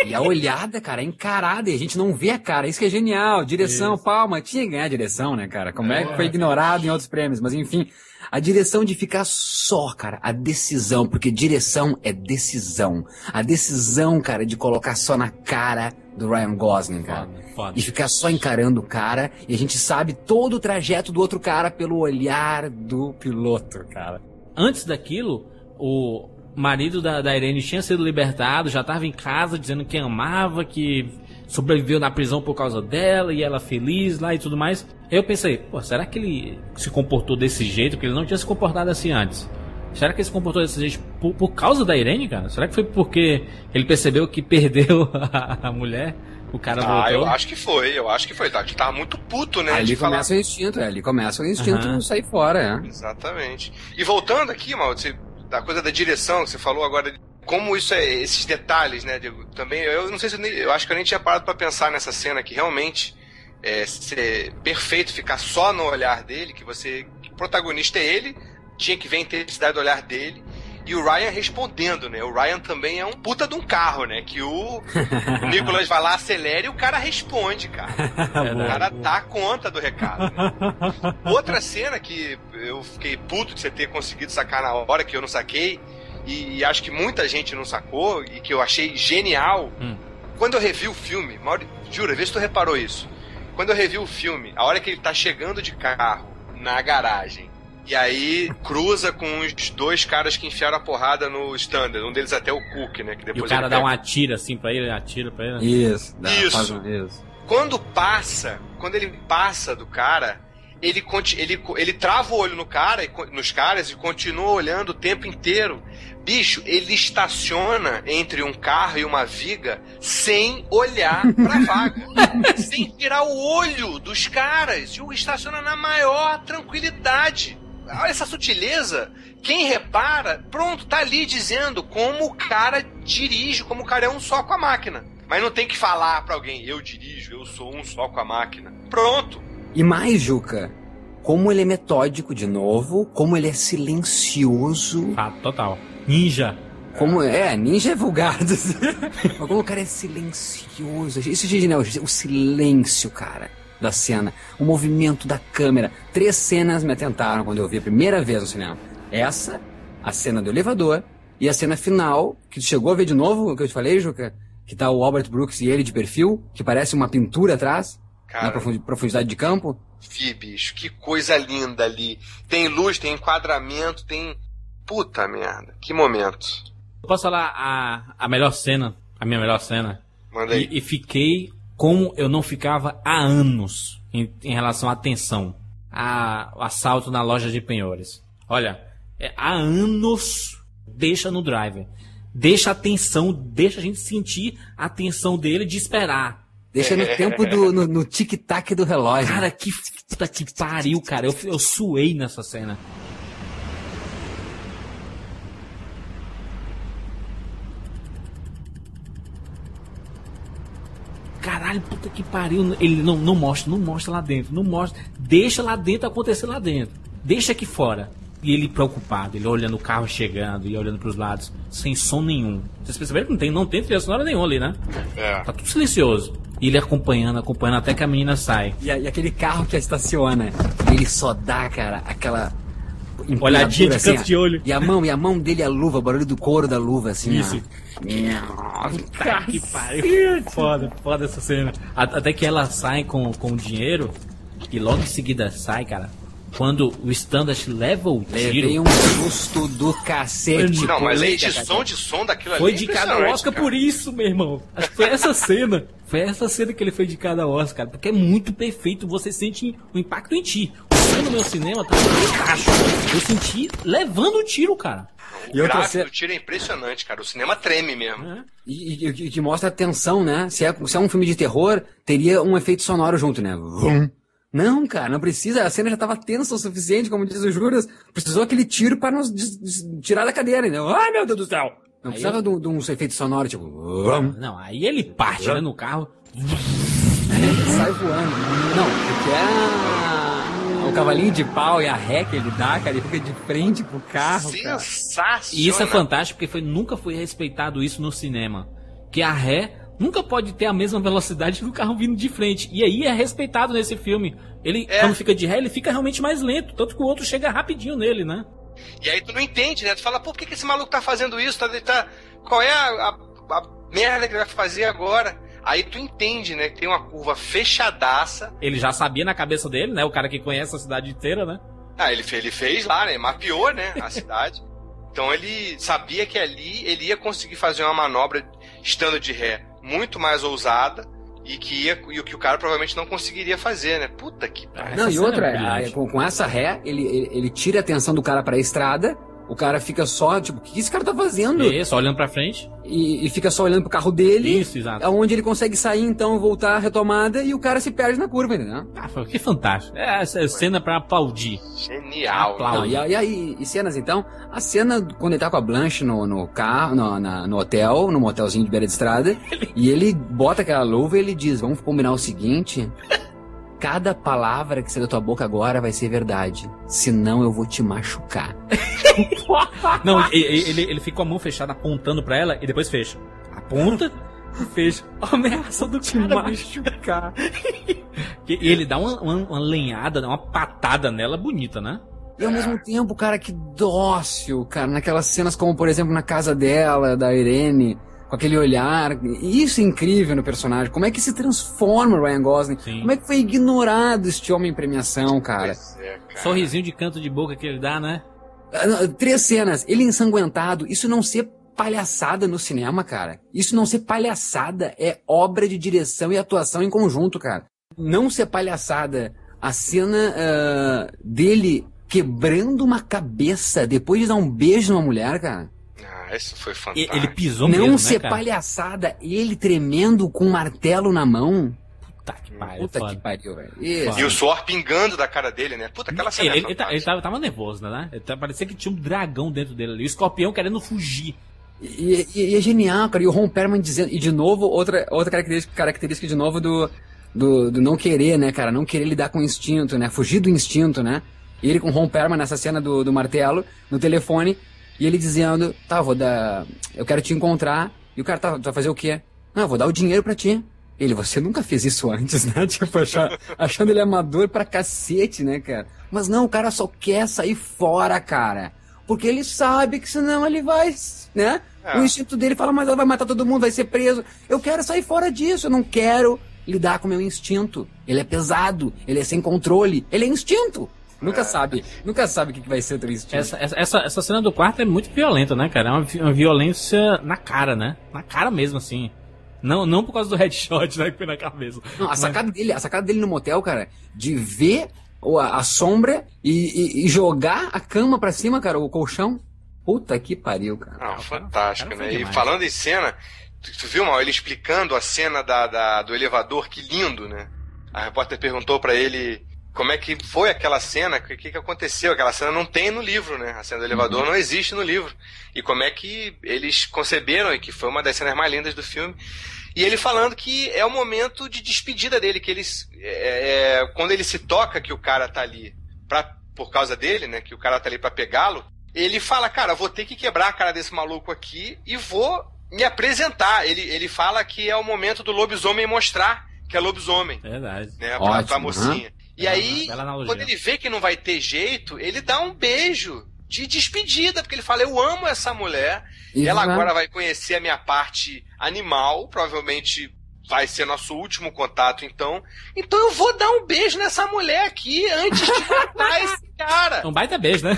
E a olhada, cara, é encarada, e a gente não vê a cara. Isso que é genial. Direção, palma. Tinha que ganhar a direção, né, cara? Como é que foi ignorado em outros prêmios? Mas enfim, a direção de ficar só, cara, a decisão, porque direção é decisão. A decisão, cara, de colocar só na cara do Ryan Gosling, cara. Foda, foda. E ficar só encarando o cara, e a gente sabe todo o trajeto do outro cara pelo olhar do piloto, cara. Antes daquilo, o marido da, da Irene tinha sido libertado, já estava em casa dizendo que amava, que sobreviveu na prisão por causa dela e ela feliz lá e tudo mais. Aí eu pensei, pô, será que ele se comportou desse jeito? Porque ele não tinha se comportado assim antes. Será que ele se comportou desse jeito por, por causa da Irene, cara? Será que foi porque ele percebeu que perdeu a, a mulher? O cara ah, voltou? eu acho que foi, eu acho que foi. Tá, ele tava muito puto, né? Ali de falar- começa o instinto, é, ali começa o instinto Aham. sair fora, é. Exatamente. E voltando aqui, mal, você- da coisa da direção que você falou agora, como isso é, esses detalhes, né, Diego? Também, eu não sei se eu, nem- eu acho que eu nem tinha parado pra pensar nessa cena que realmente é ser perfeito ficar só no olhar dele, que você, que protagonista é ele, tinha que ver a intensidade do olhar dele. E o Ryan respondendo, né? O Ryan também é um puta de um carro, né? Que o, o Nicolas vai lá, acelera e o cara responde, cara. O cara dá conta do recado. Né? Outra cena que eu fiquei puto de você ter conseguido sacar na hora que eu não saquei, e, e acho que muita gente não sacou, e que eu achei genial, Hum. quando eu revi o filme, Mauri, jura, vê se tu reparou isso. Quando eu revi o filme, a hora que ele tá chegando de carro na garagem, e aí cruza com os dois caras que enfiaram a porrada no standard, um deles até o Cook, né? Que E depois o cara dá pega. um atira assim pra ele, atira pra ele. Isso. dá- Isso. faz um- isso. Quando passa, quando ele passa do cara, ele, ele, ele trava o olho no cara, e nos caras e continua olhando o tempo inteiro. Bicho, ele estaciona entre um carro e uma viga sem olhar pra vaga. sem tirar o olho dos caras. E o estaciona na maior tranquilidade. Olha essa sutileza. Quem repara, pronto, tá ali dizendo como o cara dirige, como o cara é um só com a máquina. Mas não tem que falar pra alguém, eu dirijo, eu sou um só com a máquina. Pronto. E mais, Juca, como ele é metódico de novo, como ele é silencioso, Fato total. Ninja. como é, ninja é vulgar. Mas como o cara é silencioso. Isso é genial, o silêncio, cara, da cena, o movimento da câmera. Três cenas me atentaram quando eu vi a primeira vez no cinema. Essa, a cena do elevador e a cena final, que tu chegou a ver de novo, o que eu te falei, Juca, que tá o Albert Brooks e ele de perfil, que parece uma pintura atrás, na Cara, profundi- profundidade de campo. vi, bicho, que coisa linda ali. Tem luz, tem enquadramento, tem. Puta merda, que momento. Eu posso falar a, a melhor cena, a minha melhor cena? Manda aí. E, e fiquei como eu não ficava há anos em, em relação à atenção. A, o assalto na loja de penhores. Olha, é, há anos deixa no driver. Deixa a atenção, deixa a gente sentir a atenção dele de esperar. Deixa no tempo do. no, no tic-tac do relógio. Cara, que puta que pariu, cara. Eu, eu suei nessa cena. Caralho, puta que pariu. Ele não, não mostra, não mostra lá dentro. Não mostra. Deixa lá dentro acontecer lá dentro. Deixa aqui fora. E ele preocupado, ele olhando o carro chegando e olhando pros lados, sem som nenhum. Vocês perceberam que não tem, não tem trilha sonora nenhuma ali, né? É. Tá tudo silencioso. E ele acompanhando, acompanhando até que a menina sai. E, a- e aquele carro que estaciona, ele só dá, cara, aquela. Olhadinha de assim, canto de olho. E a mão, e a mão dele, a luva, o barulho do couro da luva, assim. Isso. Ó. Tá que pariu. Foda, foda essa cena. Até que ela sai com, com o dinheiro e logo em seguida sai, cara. Quando o Standard leva o Levei tiro, um susto do cacete. Não, mas a Puta, edição de som daquilo foi ali. é de cada Oscar cara. por isso, meu irmão. Acho que foi essa cena. Foi essa cena que ele foi de cada Oscar, cara. Porque é muito perfeito. Você sente o impacto em ti. No meu cinema tá. Eu senti levando o tiro, cara. E O outra gráfico cena- do tiro é impressionante, cara. O cinema treme mesmo. É. E, e- e que mostra a tensão, né? Se é, se é um filme de terror, teria um efeito sonoro junto, né? Vum. Não, cara, não precisa. A cena já tava tensa o suficiente, como diz o Juras. Precisou aquele tiro para nos des- des- tirar da cadeira, entendeu? Ai, meu Deus do céu! Não Aí precisava de um- de um efeito sonoro, tipo... vum. Não, aí ele parte, né, no carro. Sai voando. Não, porque é a- o cavalinho de pau e a ré que ele dá, cara, ele fica de frente pro carro, cara. Sensacional. E isso é fantástico porque foi, nunca foi respeitado isso no cinema. Que a ré nunca pode ter a mesma velocidade do carro vindo de frente. E aí é respeitado nesse filme. Ele, É. quando fica de ré, ele fica realmente mais lento. Tanto que o outro chega rapidinho nele, né? E aí tu não entende, né? Tu fala, pô, por que, que esse maluco tá fazendo isso? Tá, tá... Qual é a, a- a merda que ele vai fazer agora? Aí tu entende, né? Que tem uma curva fechadaça. Ele já sabia na cabeça dele, né? O cara que conhece a cidade inteira, né? Ah, ele, fe- ele fez lá, né? Mapeou, né? A cidade. Então ele sabia que ali ele ia conseguir fazer uma manobra estando de ré muito mais ousada e que, ia, e o que o cara provavelmente não conseguiria fazer, né? Puta que pariu. Não, e cena outra, é a- com, com essa ré, ele, ele, ele tira a atenção do cara pra estrada, o cara fica só, tipo, o que esse cara tá fazendo? Isso, olhando pra frente. E, e fica só olhando pro carro dele, Isso, exato. aonde ele consegue sair, então, voltar à retomada, e o cara se perde na curva, entendeu? Ah, que fantástico. É, essa é cena pra aplaudir. Genial. Aplauso. Não, e, a- e aí, e cenas então? A cena quando ele tá com a Blanche no, no carro, no, na- no hotel, no motelzinho de beira de estrada, e ele bota aquela luva e ele diz: Vamos combinar o seguinte. Cada palavra que sair da tua boca agora vai ser verdade. Senão eu vou te machucar. Não, ele, ele fica com a mão fechada apontando pra ela e depois fecha. Aponta fecha. Ameaça do cara machucar. e ele dá uma, uma, uma lenhada, uma patada nela bonita, né? E ao mesmo tempo, cara, que dócil, cara, naquelas cenas como, por exemplo, na casa dela, da Irene, com aquele olhar. Isso é incrível no personagem. Como é que se transforma o Ryan Gosling? Sim. Como é que foi ignorado este homem em premiação, cara? É, cara. Sorrisinho de canto de boca que ele dá, né? Ah, Três cenas. Ele ensanguentado. Isso não ser palhaçada no cinema, cara. Isso não ser palhaçada é obra de direção e atuação em conjunto, cara. Não ser palhaçada. A cena ah, dele quebrando uma cabeça depois de dar um beijo numa mulher, cara. Isso foi E- fantástico. Ele pisou não mesmo, ser né, cara? palhaçada, ele tremendo com um martelo na mão. Puta que pariu, Puta foda. que pariu, velho. E o suor pingando da cara dele, né? Puta, aquela cena Ele, é ele, tá- ele fantástica. tava, tava nervoso, né? Ele tá- parecia que tinha um dragão dentro dele ali. O escorpião querendo fugir. E, e- e é genial, cara. E o Ron Perlman dizendo. E de novo, outra, outra característica, característica de novo do, do, do não querer, né, cara? Não querer lidar com o instinto, né? Fugir do instinto, né? E ele com o Ron Perlman nessa cena do, do martelo, no telefone, e ele dizendo: Tá, vou dar. Eu quero te encontrar. E o cara, tá, tu vai fazer o quê? Não, eu vou dar o dinheiro pra ti. Ele, você nunca fez isso antes, né? Tipo, achar- achando ele amador pra cacete, né, cara? Mas não, o cara só quer sair fora, cara. Porque ele sabe que senão ele vai, né? É. O instinto dele fala, mas ela vai matar todo mundo, vai ser preso. Eu quero sair fora disso, eu não quero lidar com o meu instinto. Ele é pesado, ele é sem controle, ele é instinto. Nunca sabe, nunca sabe o que vai ser o instinto. Essa, essa, essa, cena do quarto é muito violenta, né, cara? É uma, uma violência na cara, né? Na cara mesmo, assim. Não, não por causa do headshot, né, que foi na cabeça. Não, a Mas- sacada dele, a sacada dele no motel, cara, de ver o- a, a sombra e, e- e jogar a cama pra cima, cara, o colchão. Puta que pariu, cara. Não, cara, fantástico, cara, né? E falando em cena, tu, tu viu, mal, ele explicando a cena da, da- do elevador, que lindo, né? A repórter perguntou pra ele como é que foi aquela cena, o que, que aconteceu. Aquela cena não tem no livro, né? A cena do elevador não existe no livro. E como é que eles conceberam, e que foi uma das cenas mais lindas do filme. E ele falando que é o momento de despedida dele, que eles. é, é, quando ele se toca que o cara tá ali pra, por causa dele, né? Que o cara tá ali pra pegá-lo, ele fala, cara, vou ter que quebrar a cara desse maluco aqui e vou me apresentar. Ele, ele fala que é o momento do lobisomem mostrar que é lobisomem, Verdade. né? Pra, Ótimo, pra mocinha. E Bela- aí, bela analogia. quando ele vê que não vai ter jeito, ele dá um beijo de despedida, porque ele fala, eu amo essa mulher, E ela agora vai conhecer a minha parte animal, provavelmente vai ser nosso último contato, então. Então eu vou dar um beijo nessa mulher aqui antes de matar esse cara. Um baita beijo, né?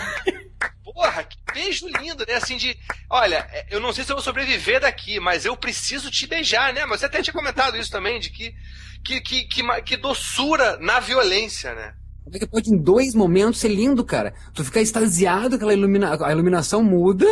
Porra, que beijo lindo, né? Assim de. Olha, é, eu não sei se eu vou sobreviver daqui, mas eu preciso te beijar, né? Mas você até tinha comentado isso também, de que. Que, que, que, que doçura na violência, né? Como é que pode em dois momentos ser lindo, cara? Tu ficar extasiado, aquela ilumina... a iluminação muda,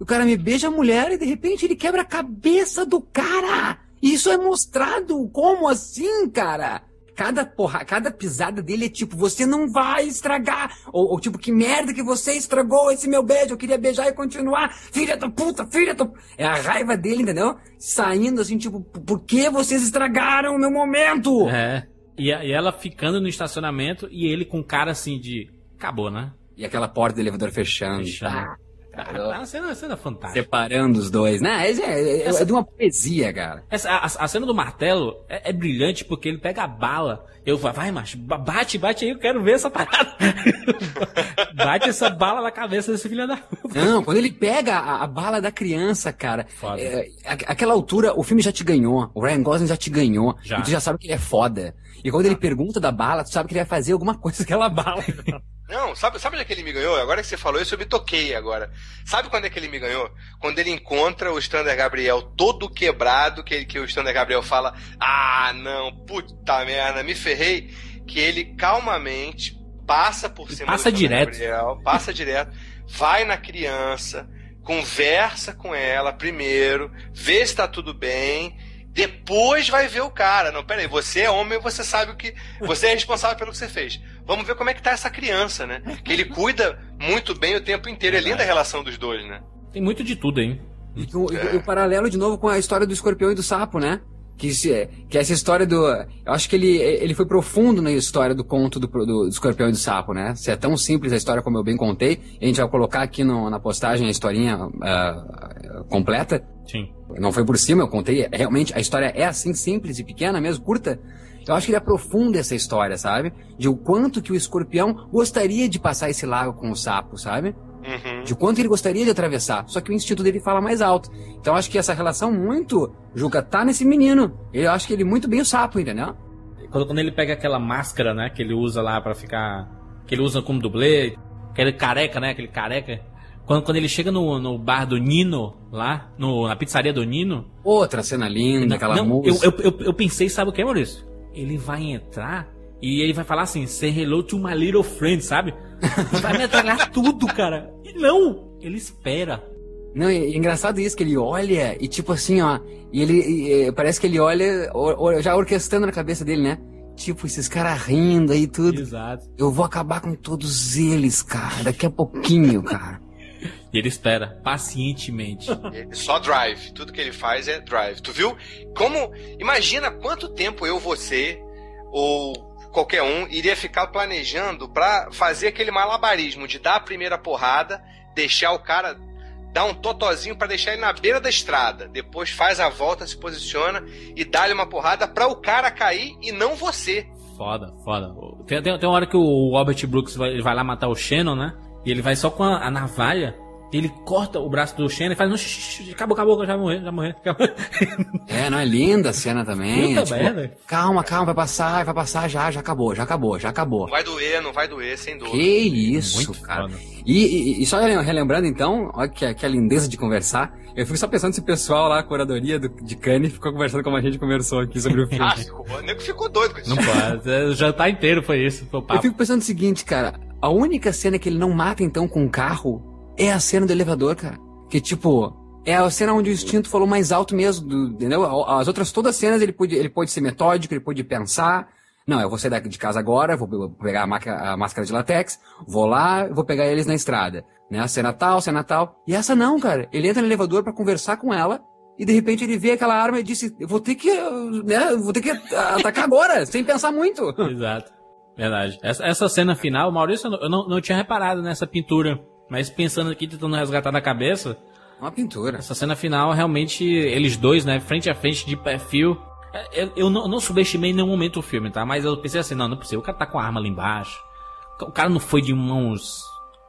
o cara me beija a mulher e de repente ele quebra a cabeça do cara! Isso é mostrado! Como assim, cara? Cada porra, cada pisada dele é tipo, você não vai estragar! Ou, ou tipo, que merda que você estragou esse meu beijo, eu queria beijar e continuar! Filha da puta, filha da... É a raiva dele, entendeu? Saindo assim, tipo, por que vocês estragaram o meu momento? É. E, e ela ficando no estacionamento e ele com cara assim de. Acabou, né? E aquela porta do elevador fechando. Fechando. Ah, Cara, cara, é uma cena, uma cena fantástica. separando os dois. Né? É, é- é de uma poesia, cara. Essa, a, a cena do martelo é, é brilhante porque ele pega a bala. Eu falo, vai, macho, ba- bate, bate aí, eu quero ver essa parada. bate essa bala na cabeça desse filho da. Não, quando ele pega a, a bala da criança, cara, é, a- aquela altura, o filme já te ganhou. O Ryan Gosling já te ganhou. Já. E tu já sabe que ele é foda. E quando ele pergunta da bala, tu sabe que ele vai fazer alguma coisa com aquela bala. Não, sabe, sabe onde é que ele me ganhou? Agora que você falou isso, eu me toquei agora. Sabe quando é que ele me ganhou? Quando ele encontra o Stander Gabriel todo quebrado, que, que o Stander Gabriel fala: Ah, não, puta merda, me ferrei. Que ele calmamente passa por cima passa do direto. Gabriel, passa direto, vai na criança, conversa com ela primeiro, vê se tá tudo bem. Depois vai ver o cara. Não, peraí, você é homem, você sabe o que. Você é responsável pelo que você fez. Vamos ver como é que tá essa criança, né? Que ele cuida muito bem o tempo inteiro. É linda a relação dos dois, né? Tem muito de tudo, hein? E, e- e o paralelo de novo com a história do escorpião e do sapo, né? Que, se, que essa história do. Eu acho que ele, ele foi profundo na história do conto do, do, do escorpião e do sapo, né? Se é tão simples a história como eu bem contei, a gente vai colocar aqui no- na postagem a historinha uh, completa. Sim. Não foi por cima, eu contei. Realmente, a história é assim, simples e pequena mesmo, curta. Eu acho que ele aprofunda essa história, sabe? De o quanto que o escorpião gostaria de passar esse lago com o sapo, sabe? Uhum. De quanto ele gostaria de atravessar. Só que o instinto dele fala mais alto. Então eu acho que essa relação muito, Juca, tá nesse menino. Eu acho que ele é muito bem o sapo, entendeu? Quando, quando ele pega aquela máscara, né, que ele usa lá pra ficar. Que ele usa como dublê, aquele careca, né? Aquele careca. Quando, quando ele chega no, no bar do Nino, lá, no, na pizzaria do Nino. Outra cena linda, aquela não, música. Eu, eu, eu, eu pensei, sabe o que, Maurício? Ele vai entrar e ele vai falar assim, say hello to my little friend, sabe? Vai me atrapalhar tudo, cara. E não, ele espera. Não, é engraçado isso, que ele olha e tipo assim, ó. E ele. e, e, parece que ele olha, o- o- já orquestrando na cabeça dele, né? Tipo, esses caras rindo aí e tudo. Exato. Eu vou acabar com todos eles, cara. Daqui a pouquinho, cara. E ele espera, pacientemente. Só drive. Tudo que ele faz é drive. Tu viu? Como. Imagina quanto tempo eu, você, ou qualquer um, iria ficar planejando pra fazer aquele malabarismo de dar a primeira porrada, deixar o cara. Dar um totozinho pra deixar ele na beira da estrada. Depois faz a volta, se posiciona e dá-lhe uma porrada pra o cara cair e não você. Foda, foda. Tem, tem, tem uma hora que o Robert Brooks vai, vai lá matar o Shannon, né? E ele vai só com a, a navalha. Ele corta o braço do Shannon e faz. "Não, shh, Acabou, acabou, já morreu, já morreu. acabou." É, não é linda a cena também. É, tipo, merda. calma, calma, vai passar, vai passar já, já acabou, já acabou, já acabou. Vai doer, não vai doer, sem dor. Que isso, Muito cara. E, e- e só relembrando então, olha que, que a lindeza de conversar. Eu fico só pensando se o pessoal lá, a curadoria do, de Cannes, ficou conversando como a gente conversou aqui sobre o filme. Ah, ficou, o nego ficou doido com isso. Não pode. é, O jantar inteiro foi isso. Foi o Eu fico pensando o seguinte, cara. A única cena que ele não mata, então, com o carro é a cena do elevador, cara. Que, tipo, é a cena onde o instinto falou mais alto mesmo, do- entendeu? As outras todas as cenas ele pode, ele ser metódico, ele pode pensar. Não, eu vou sair de casa agora, vou pegar a, maca- a máscara de latex, vou lá, vou pegar eles na estrada. Né? A cena tal, cena tal. E essa não, cara. Ele entra no elevador pra conversar com ela, e de repente ele vê aquela arma e disse, vou ter que, né, vou ter que atacar agora, sem pensar muito. Exato. Verdade. Essa, essa cena final, Maurício, eu não- eu não tinha reparado nessa pintura. Mas pensando aqui, tentando resgatar da cabeça, Uma pintura. essa cena final, realmente, eles dois, né, frente a frente, de perfil. É, Eu, eu não, não subestimei em nenhum momento o filme, tá? Mas eu pensei assim, não, não é possível. O cara tá com a arma ali embaixo. O cara não foi de mãos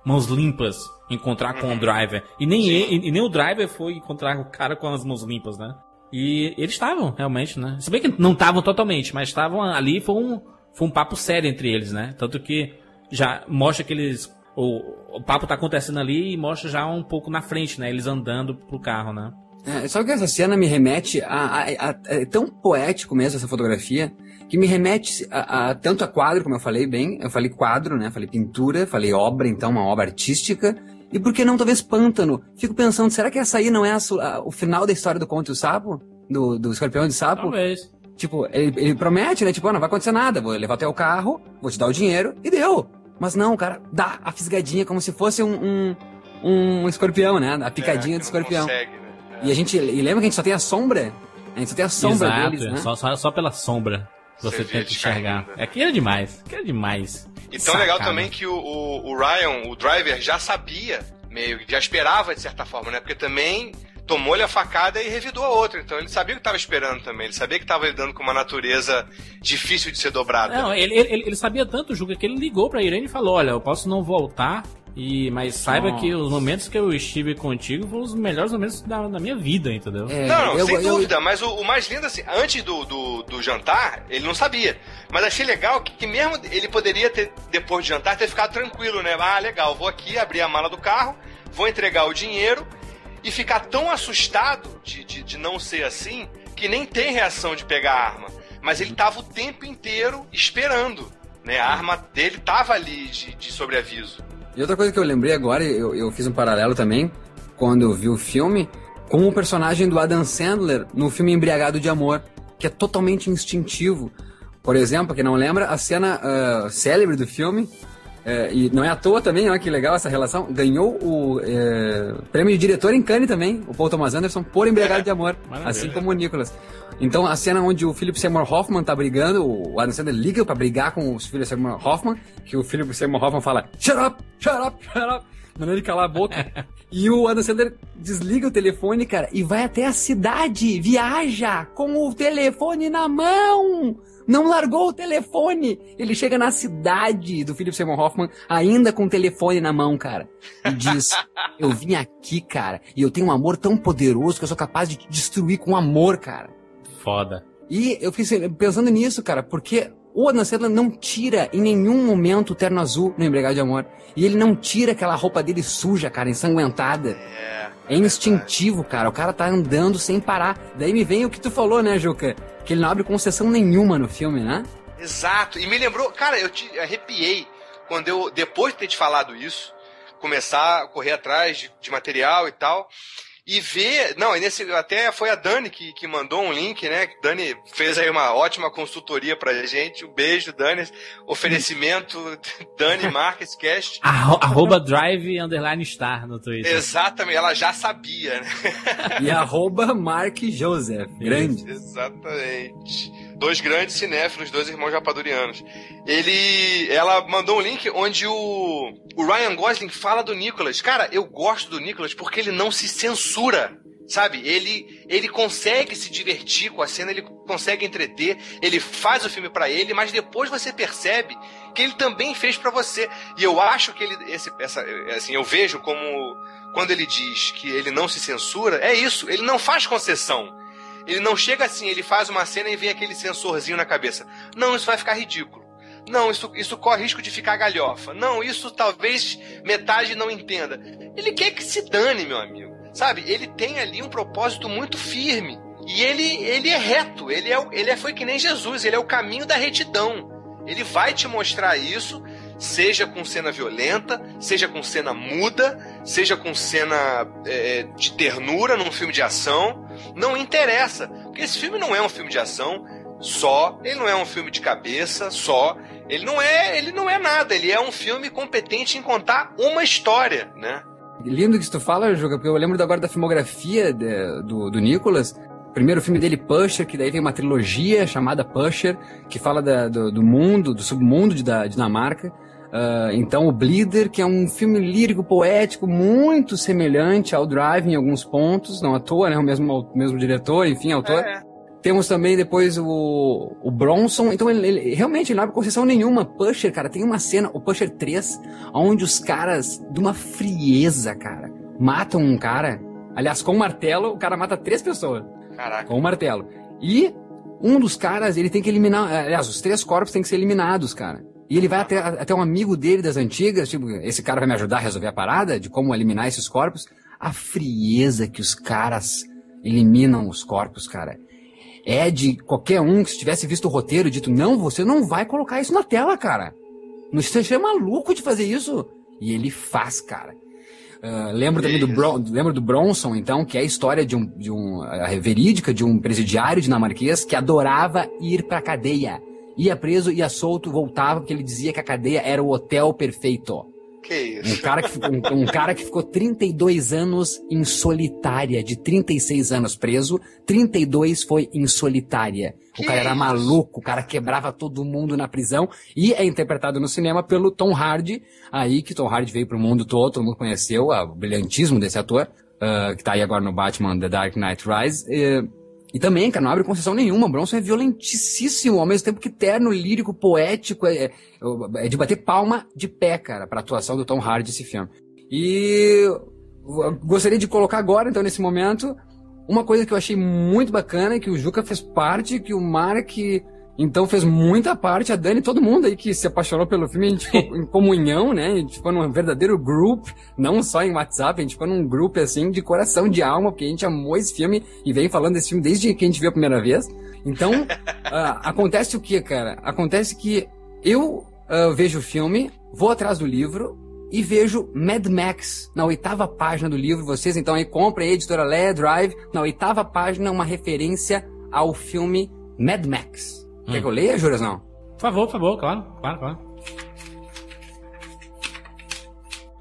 mãos limpas encontrar com o driver. E nem, ele, e nem o driver foi encontrar o cara com as mãos limpas, né? E eles estavam, realmente, né? Se bem que não estavam totalmente, mas estavam ali, foi um, foi um papo sério entre eles, né? Tanto que já mostra que eles. O, o papo tá acontecendo ali e mostra já um pouco na frente, né? Eles andando pro carro, né? É, só que essa cena me remete a, a- a- É tão poético mesmo essa fotografia, que me remete a, a- tanto a quadro, como eu falei bem, eu falei quadro, né? Falei pintura, falei obra, então, uma obra artística. E por que não talvez pântano? Fico pensando, será que essa aí não é a o final da história do Conto e o Sapo? Do, do escorpião de sapo? Talvez. Tipo, ele, ele promete, né? Tipo, ah, não vai acontecer nada, vou levar até o carro, vou te dar o dinheiro e deu. Mas não, cara, dá a fisgadinha como se fosse um, um, um escorpião, né? A picadinha É, do escorpião. consegue, né? E a gente, e lembra que a gente só tem a sombra? A gente só tem a sombra Exato, deles, né? só, só, só pela sombra você, tenta enxergar. descaindo. É que era demais, que era demais. E tão legal também que o, o, o Ryan, o driver, já sabia, meio, já esperava de certa forma, né? Porque também tomou-lhe a facada e revidou a outra. Então ele sabia o que estava esperando também. Ele sabia que estava lidando com uma natureza difícil de ser dobrada. Não, ele, ele, ele sabia tanto, Juca, que ele ligou pra Irene e falou: Olha, eu posso não voltar, e, mas saiba Nossa. que os momentos que eu estive contigo foram os melhores momentos da, da minha vida, entendeu? É, Não, não, eu- sem eu- dúvida, mas o, o mais lindo, assim, antes do, do, do jantar, ele não sabia. Mas achei legal que, que mesmo ele poderia ter, depois de jantar, ter ficado tranquilo, né? Ah, legal, vou aqui abrir a mala do carro, vou entregar o dinheiro e ficar tão assustado de, de, de não ser assim que nem tem reação de pegar a arma. Mas ele tava o tempo inteiro esperando, né? A arma dele tava ali de, de sobreaviso. E outra coisa que eu lembrei agora, eu, eu fiz um paralelo também, quando eu vi o filme, com o personagem do Adam Sandler no filme Embriagado de Amor, que é totalmente instintivo. Por exemplo, quem não lembra, a cena ah, célebre do filme, eh, e não é à toa também, olha que legal essa relação, ganhou o eh, prêmio de diretor em Cannes também, o Paul Thomas Anderson, por Embriagado de Amor, Maravilha. assim como o Nicholas. Então, a cena onde o Philip Seymour Hoffman tá brigando, o Adam Sandler liga pra brigar com o Philip Seymour Hoffman, que o Philip Seymour Hoffman fala, shut up, shut up, shut up. mandando ele calar a boca. e o Adam Sandler desliga o telefone, cara, e vai até a cidade, viaja com o telefone na mão. Não largou o telefone. Ele chega na cidade do Philip Seymour Hoffman, ainda com o telefone na mão, cara. E diz: Eu vim aqui, cara, e eu tenho um amor tão poderoso que eu sou capaz de te destruir com amor, cara. Foda. E eu fiquei pensando nisso, cara, porque o Adam Sandler não tira em nenhum momento o terno azul no Embregado de Amor. E ele não tira aquela roupa dele suja, cara, ensanguentada. É. É instintivo, cara. O cara tá andando sem parar. Daí me vem o que tu falou, né, Juca? Que ele não abre concessão nenhuma no filme, né? Exato. E me lembrou, cara, eu te arrepiei quando eu, depois de ter te falado isso, começar a correr atrás de, de material e tal. E ver. Não, e nesse, até foi a Dani que, que mandou um link, né? Dani fez aí uma ótima consultoria pra gente. Um beijo, Dani. Oferecimento Dani Marques Cast. Arro- Arroba drive underline star no Twitter. Exatamente, ela já sabia, né? E arroba Mark Joseph. Grande. Exatamente. Dois grandes cinéfilos, dois irmãos rapadurianos. Ele. Ela mandou um link onde o, o Ryan Gosling fala do Nicholas. Cara, eu gosto do Nicholas porque ele não se censura. Sabe? Ele, ele consegue se divertir com a cena, ele consegue entreter, ele faz o filme pra ele, mas depois você percebe que ele também fez pra você. E eu acho que ele. Esse, essa, assim, eu vejo como. Quando ele diz que ele não se censura, é isso, ele não faz concessão. Ele não chega assim, ele faz uma cena e vem aquele sensorzinho na cabeça. Não, isso vai ficar ridículo. Não, isso, isso corre risco de ficar galhofa. Não, isso talvez metade não entenda. Ele quer que se dane, meu amigo. Sabe? Ele tem ali um propósito muito firme. E ele, ele é reto. Ele, é, ele é, foi que nem Jesus. Ele é o caminho da retidão. Ele vai te mostrar isso, seja com cena violenta, seja com cena muda, seja com cena é, de ternura num filme de ação. Não interessa. Porque esse filme não é um filme de ação só, ele não é um filme de cabeça só, ele não é, ele não é nada, ele é um filme competente em contar uma história, né? Lindo que tu fala, Juca, porque eu lembro agora da filmografia de- do, do Nicholas. Primeiro filme dele, Pusher, que daí tem uma trilogia chamada Pusher, que fala da- do, do mundo, do submundo de, da Dinamarca. Ah, então, o Bleeder, que é um filme lírico, poético, muito semelhante ao Drive em alguns pontos, não à toa, né? O mesmo, o mesmo diretor, enfim, autor. Temos também depois o, o Bronson. Então, ele, ele- realmente ele não abre concessão nenhuma. Pusher, cara, tem uma cena, o Pusher 3, onde os caras, de uma frieza, cara, matam um cara. Aliás, com um martelo, o cara mata três pessoas. Caraca. Com um martelo. E um dos caras, ele tem que eliminar. Aliás, os três corpos têm que ser eliminados, cara. E ele vai até, até um amigo dele das antigas, tipo, esse cara vai me ajudar a resolver a parada de como eliminar esses corpos. A frieza que os caras eliminam os corpos, cara. É de qualquer um que se tivesse visto o roteiro e dito, não, você não vai colocar isso na tela, cara. Não Você é maluco de fazer isso. E ele faz, cara. Ah, lembro também do, Bron lembro do Bronson, então, que é a história de um, de um a verídica de um presidiário dinamarquês que adorava ir pra cadeia. Ia preso, ia solto, voltava, porque ele dizia que a cadeia era o hotel perfeito. Que Um isso? cara que, ficou- um, um cara que ficou 32 anos em solitária, de 36 anos preso, 32 foi em solitária. O Que cara era isso? maluco, o cara quebrava todo mundo na prisão e é interpretado no cinema pelo Tom Hardy, aí que Tom Hardy veio pro mundo todo, todo mundo conheceu ah, o brilhantismo desse ator, ah, que tá aí agora no Batman The Dark Knight Rise. eh, e também, cara, não abre concessão nenhuma. Bronson é violentíssimo, ao mesmo tempo que terno, lírico, poético. É, é de bater palma de pé, cara, pra atuação do Tom Hardy esse filme. E gostaria de colocar agora, então, nesse momento, uma coisa que eu achei muito bacana, que o Juca fez parte, que o Mark, então, fez muita parte, a Dani, todo mundo aí que se apaixonou pelo filme, a gente ficou em comunhão, né? A gente ficou num verdadeiro group, não só em WhatsApp, a gente ficou num grupo, assim, de coração, de alma, porque a gente amou esse filme e vem falando desse filme desde que a gente viu a primeira vez. Então, ah, acontece o que, cara? Acontece que eu ah, vejo o filme, vou atrás do livro, e vejo Mad Max na oitava página do livro. Vocês então aí comprem a editora Leia Drive, na oitava página, uma referência ao filme Mad Max. Quer que eu leia, Juras? Não? Por favor, por favor, claro, claro, claro.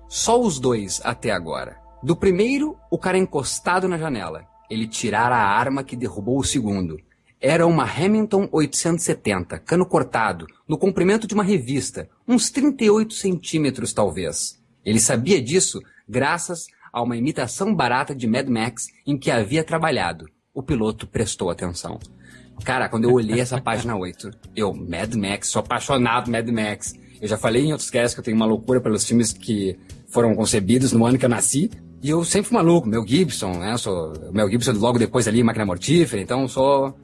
Só os dois até agora. Do primeiro, o cara encostado na janela. Ele tirara a arma que derrubou o segundo. Era uma Hamilton 870, cano cortado, no comprimento de uma revista, uns 38 centímetros talvez. Ele sabia disso graças a uma imitação barata de Mad Max em que havia trabalhado. O piloto prestou atenção. Cara, quando eu olhei essa página 8, eu, Mad Max, sou apaixonado Mad Max. Eu já falei em outros casts que eu tenho uma loucura pelos filmes que foram concebidos no ano que eu nasci. E eu sempre fui maluco, Mel Gibson, né? Sou Mel Gibson logo depois ali, Máquina Mortífera, então sou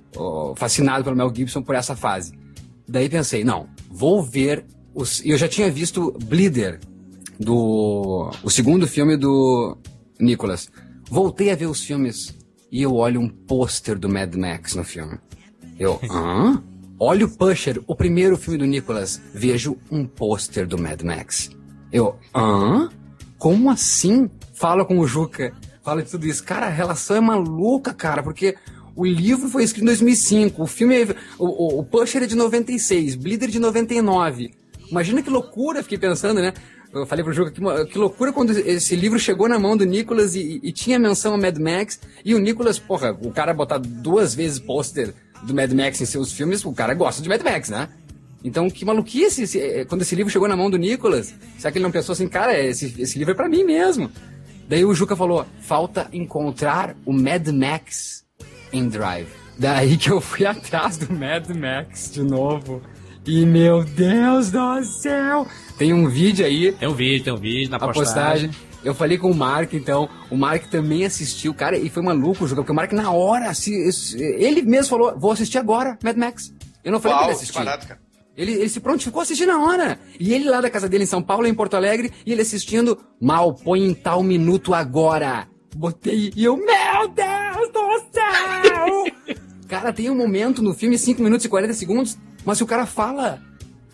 fascinado pelo Mel Gibson por essa fase. Daí pensei, não, vou ver os. Eu já tinha visto Bleeder, do. o segundo filme do Nicholas. Voltei a ver os filmes e eu olho um pôster do Mad Max no filme. Eu, hã? Olho o Pusher, o primeiro filme do Nicholas. Vejo um pôster do Mad Max. Eu, hã? Como assim? Fala com o Juca. Fala de tudo isso. Cara, a relação é maluca, cara, porque o livro foi escrito em 2005, o filme, é, o, o, o Pusher é de 96, Bleeder de 99. Imagina que loucura, fiquei pensando, né? Eu falei pro Juca, que, que loucura quando esse livro chegou na mão do Nicholas e, e, tinha menção a Mad Max, e o Nicholas, porra, o cara botar duas vezes pôster do Mad Max em seus filmes, o cara gosta de Mad Max, né? Então, que maluquice esse, eh, quando esse livro chegou na mão do Nicholas. Será que ele não pensou assim, cara, esse, esse livro é para mim mesmo? Daí o Juca falou, falta encontrar o Mad Max em Drive. Daí que eu fui atrás do Mad Max de novo. E meu Deus do céu! Tem um vídeo aí. Tem um vídeo, tem um vídeo na postagem. postagem. Eu falei com o Mark, então. O Mark também assistiu, cara, e foi maluco o jogo, porque o Mark, na hora, ele mesmo falou: vou assistir agora, Mad Max. Eu não falei Uau, pra ele assistir. Parado, cara. Ele, ele se prontificou a assistir na hora. E ele lá da casa dele em São Paulo, em Porto Alegre, e ele assistindo, mal, põe em tal minuto agora. Botei e eu, meu Deus do céu! cara, tem um momento no filme, 5 minutos e 40 segundos, mas se o cara fala.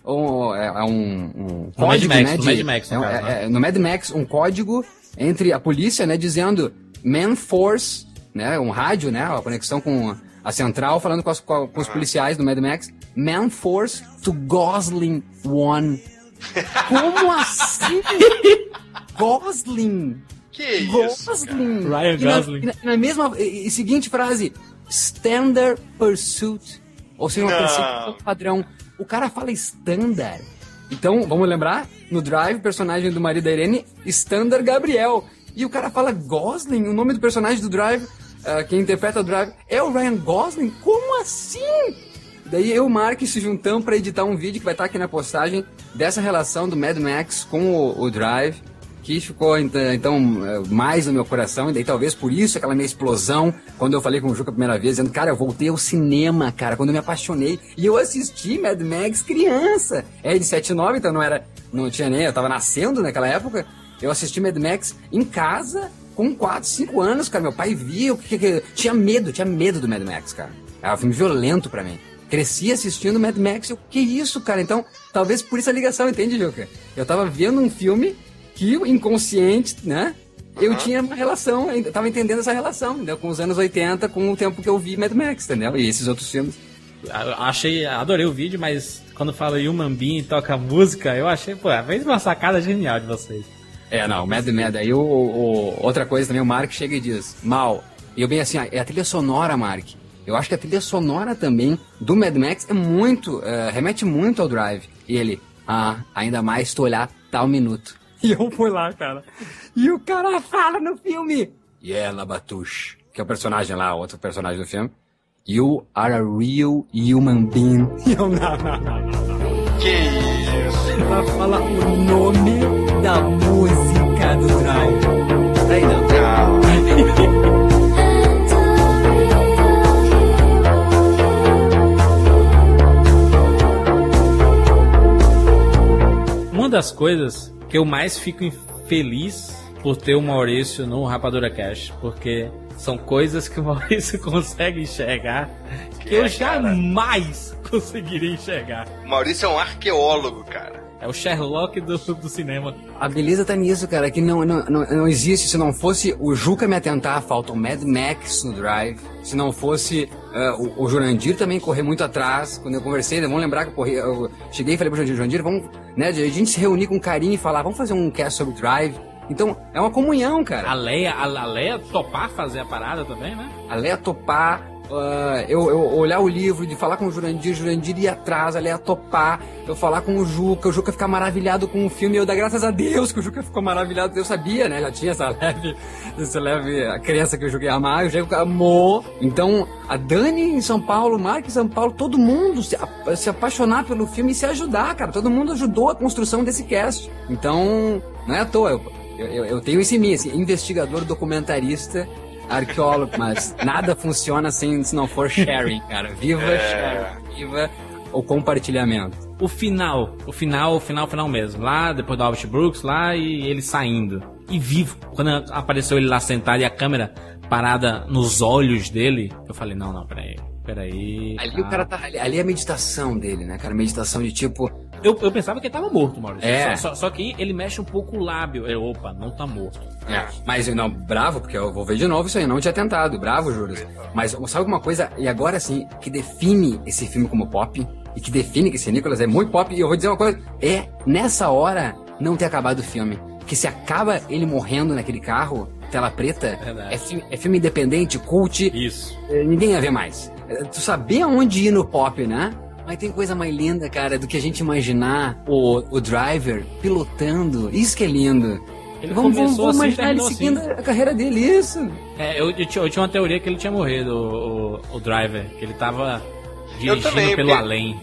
Um, é, é um, um código, Mad Max, né? De, no Mad Max, no, é, caso, né? é, no Mad Max, um código entre a polícia, né, dizendo Man Force, né, um rádio, né, a conexão com a central, falando com, as, com, com os policiais do Mad Max, Man Force to Gosling One. Como assim? Gosling. Que isso? Gosling. Ryan Gosling. Na, na, mesma e, e seguinte frase, Standard Pursuit. Ou seja, uma perseguição padrão. O cara fala standard. Então, vamos lembrar? No Drive, personagem do marido da Irene, Standard Gabriel. E o cara fala Gosling, o nome do personagem do Drive, uh, quem interpreta o Drive, é o Ryan Gosling? Como assim? Daí eu e o Mark se juntamos para editar um vídeo que vai estar aqui na postagem dessa relação do Mad Max com o, o Drive que ficou então mais no meu coração, e daí talvez por isso aquela minha explosão, quando eu falei com o Juca a primeira vez, dizendo, cara, eu voltei ao cinema, cara, quando eu me apaixonei, e eu assisti Mad Max criança, é de 79, então não era, não tinha nem, eu tava nascendo naquela época, eu assisti Mad Max em casa, com 4, 5 anos, cara, meu pai via, o que, que, tinha medo, tinha medo do Mad Max, cara, era um filme violento para mim. Cresci assistindo Mad Max, eu, que isso, cara? Então, talvez por isso a ligação, entende, Juca? Eu tava vendo um filme que inconsciente, né? Eu uhum. tinha uma relação, eu tava entendendo essa relação, entendeu? Com os anos 80, com o tempo que eu vi Mad Max, entendeu? E esses outros filmes. Achei, adorei o vídeo, mas quando fala Human Being e toca música, eu achei, pô, fez uma sacada genial de vocês. É, não, Mad Mad. Aí o, o, outra coisa também, o Mark chega e diz, mal. E eu bem assim, é a trilha sonora, Mark. Eu acho que a trilha sonora também do Mad Max é muito, uh, remete muito ao Drive. E ele, ah, ainda mais tu olhar tal minuto. E eu fui lá, cara. E o cara fala no filme. E ela, Batush, que é o personagem lá, outro personagem do filme. You are a real human being. E eu, não, não, não, Que isso? Ela fala o nome da música do Drive. Aí não. Não. Uma das coisas que eu mais fico feliz por ter o Maurício no Rapadura Cash, porque são coisas que o Maurício consegue enxergar que, que eu é, jamais cara. conseguiria enxergar. O Maurício é um arqueólogo, cara. É o Sherlock do, do cinema. A beleza tá nisso, cara, que não, não, não, não existe. Se não fosse o Juca me atentar, falta o Mad Max no Drive. Se não fosse uh, o, o, Jurandir também correr muito atrás. Quando eu conversei, vamos lembrar que eu, corri, eu cheguei e falei pro Jurandir, Jurandir, vamos, né, a gente se reunir com carinho e falar, vamos fazer um cast sobre Drive. Então, é uma comunhão, cara. A Leia, a, a Leia topar fazer a parada também, né? A Leia topar, uh, eu, eu, olhar o livro, de falar com o Jurandir, Jurandir ir atrás, ali a topar, eu falar com o Juca, o Juca ficar maravilhado com o filme, eu dar graças a Deus que o Juca ficou maravilhado, eu sabia, né? Já tinha essa leve, essa leve a criança que o Juca ia amar, o Juca amou. Então, a Dani em São Paulo, o Mark em São Paulo, todo mundo se, se apaixonar pelo filme e se ajudar, cara. Todo mundo ajudou a construção desse cast. Então, não é à toa. Eu, eu, eu tenho esse mim, assim, investigador, documentarista, arqueólogo, mas nada funciona sem se não for sharing, cara. Viva é... sharing, viva o compartilhamento. O final, o final, o final, o final mesmo. Lá, depois do Albert Brooks, lá e ele saindo. E vivo. Quando apareceu ele lá sentado e a câmera parada nos olhos dele, eu falei, não, não, peraí. Peraí. Ali o cara tá. Ali é a meditação dele, né, cara? Meditação de tipo. Eu, eu pensava que ele tava morto, Maurício. É. Só, só, só, que ele mexe um pouco o lábio. Eu, opa, não tá morto. É. Mas não, bravo, porque eu vou ver de novo isso aí. Não tinha tentado. Bravo, Júlio. Mas sabe alguma coisa? E agora sim, que define esse filme como pop? E que define que esse Nicolas é muito pop. E eu vou dizer uma coisa: é nessa hora não ter acabado o filme. Que se acaba ele morrendo naquele carro, tela preta, é, filme, é filme independente, cult. Isso. É, ninguém ia ver mais. É, tu sabia onde ir no pop, né? Mas tem coisa mais linda, cara, do que a gente imaginar o, o driver pilotando. Isso que é lindo. Ele vamos, vamos, vamos assim, imaginar ele seguindo assim. a carreira dele, isso. É, eu, eu, tinha, eu, tinha, uma teoria que ele tinha morrido, o, o, o driver, que ele tava dirigindo também, pelo porque... além.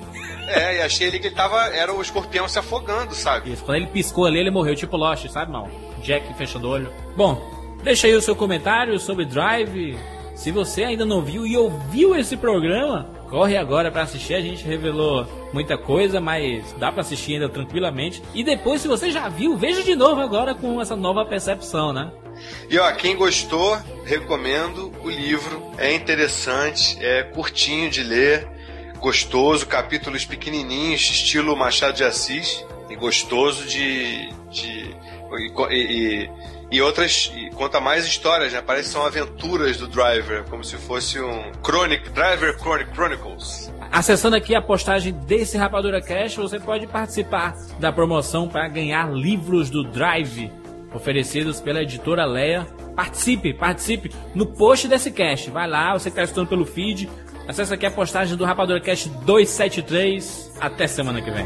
É, e achei ele que ele tava. Era o escorpião se afogando, sabe? Isso, quando ele piscou ali, ele morreu, tipo Lost, sabe, mal? Jack fechando o olho. Bom, deixa aí o seu comentário sobre Drive. Se você ainda não viu e ouviu esse programa, corre agora para assistir. A gente revelou muita coisa, mas dá para assistir ainda tranquilamente. E depois, se você já viu, veja de novo agora com essa nova percepção, né? E ó, quem gostou, recomendo o livro. É interessante, é curtinho de ler, gostoso, capítulos pequenininhos, estilo Machado de Assis, e gostoso de, de e, e, e outras, e conta mais histórias, né? Parece que são aventuras do Driver, como se fosse um Chronic, Driver Chronic Chronicles. Acessando aqui a postagem desse Rapadura Cash, você pode participar da promoção para ganhar livros do Drive, oferecidos pela editora Leia. Participe, participe no post desse cast. Vai lá, você que está estudando pelo feed, acessa aqui a postagem do Rapadura Cash 273. Até semana que vem.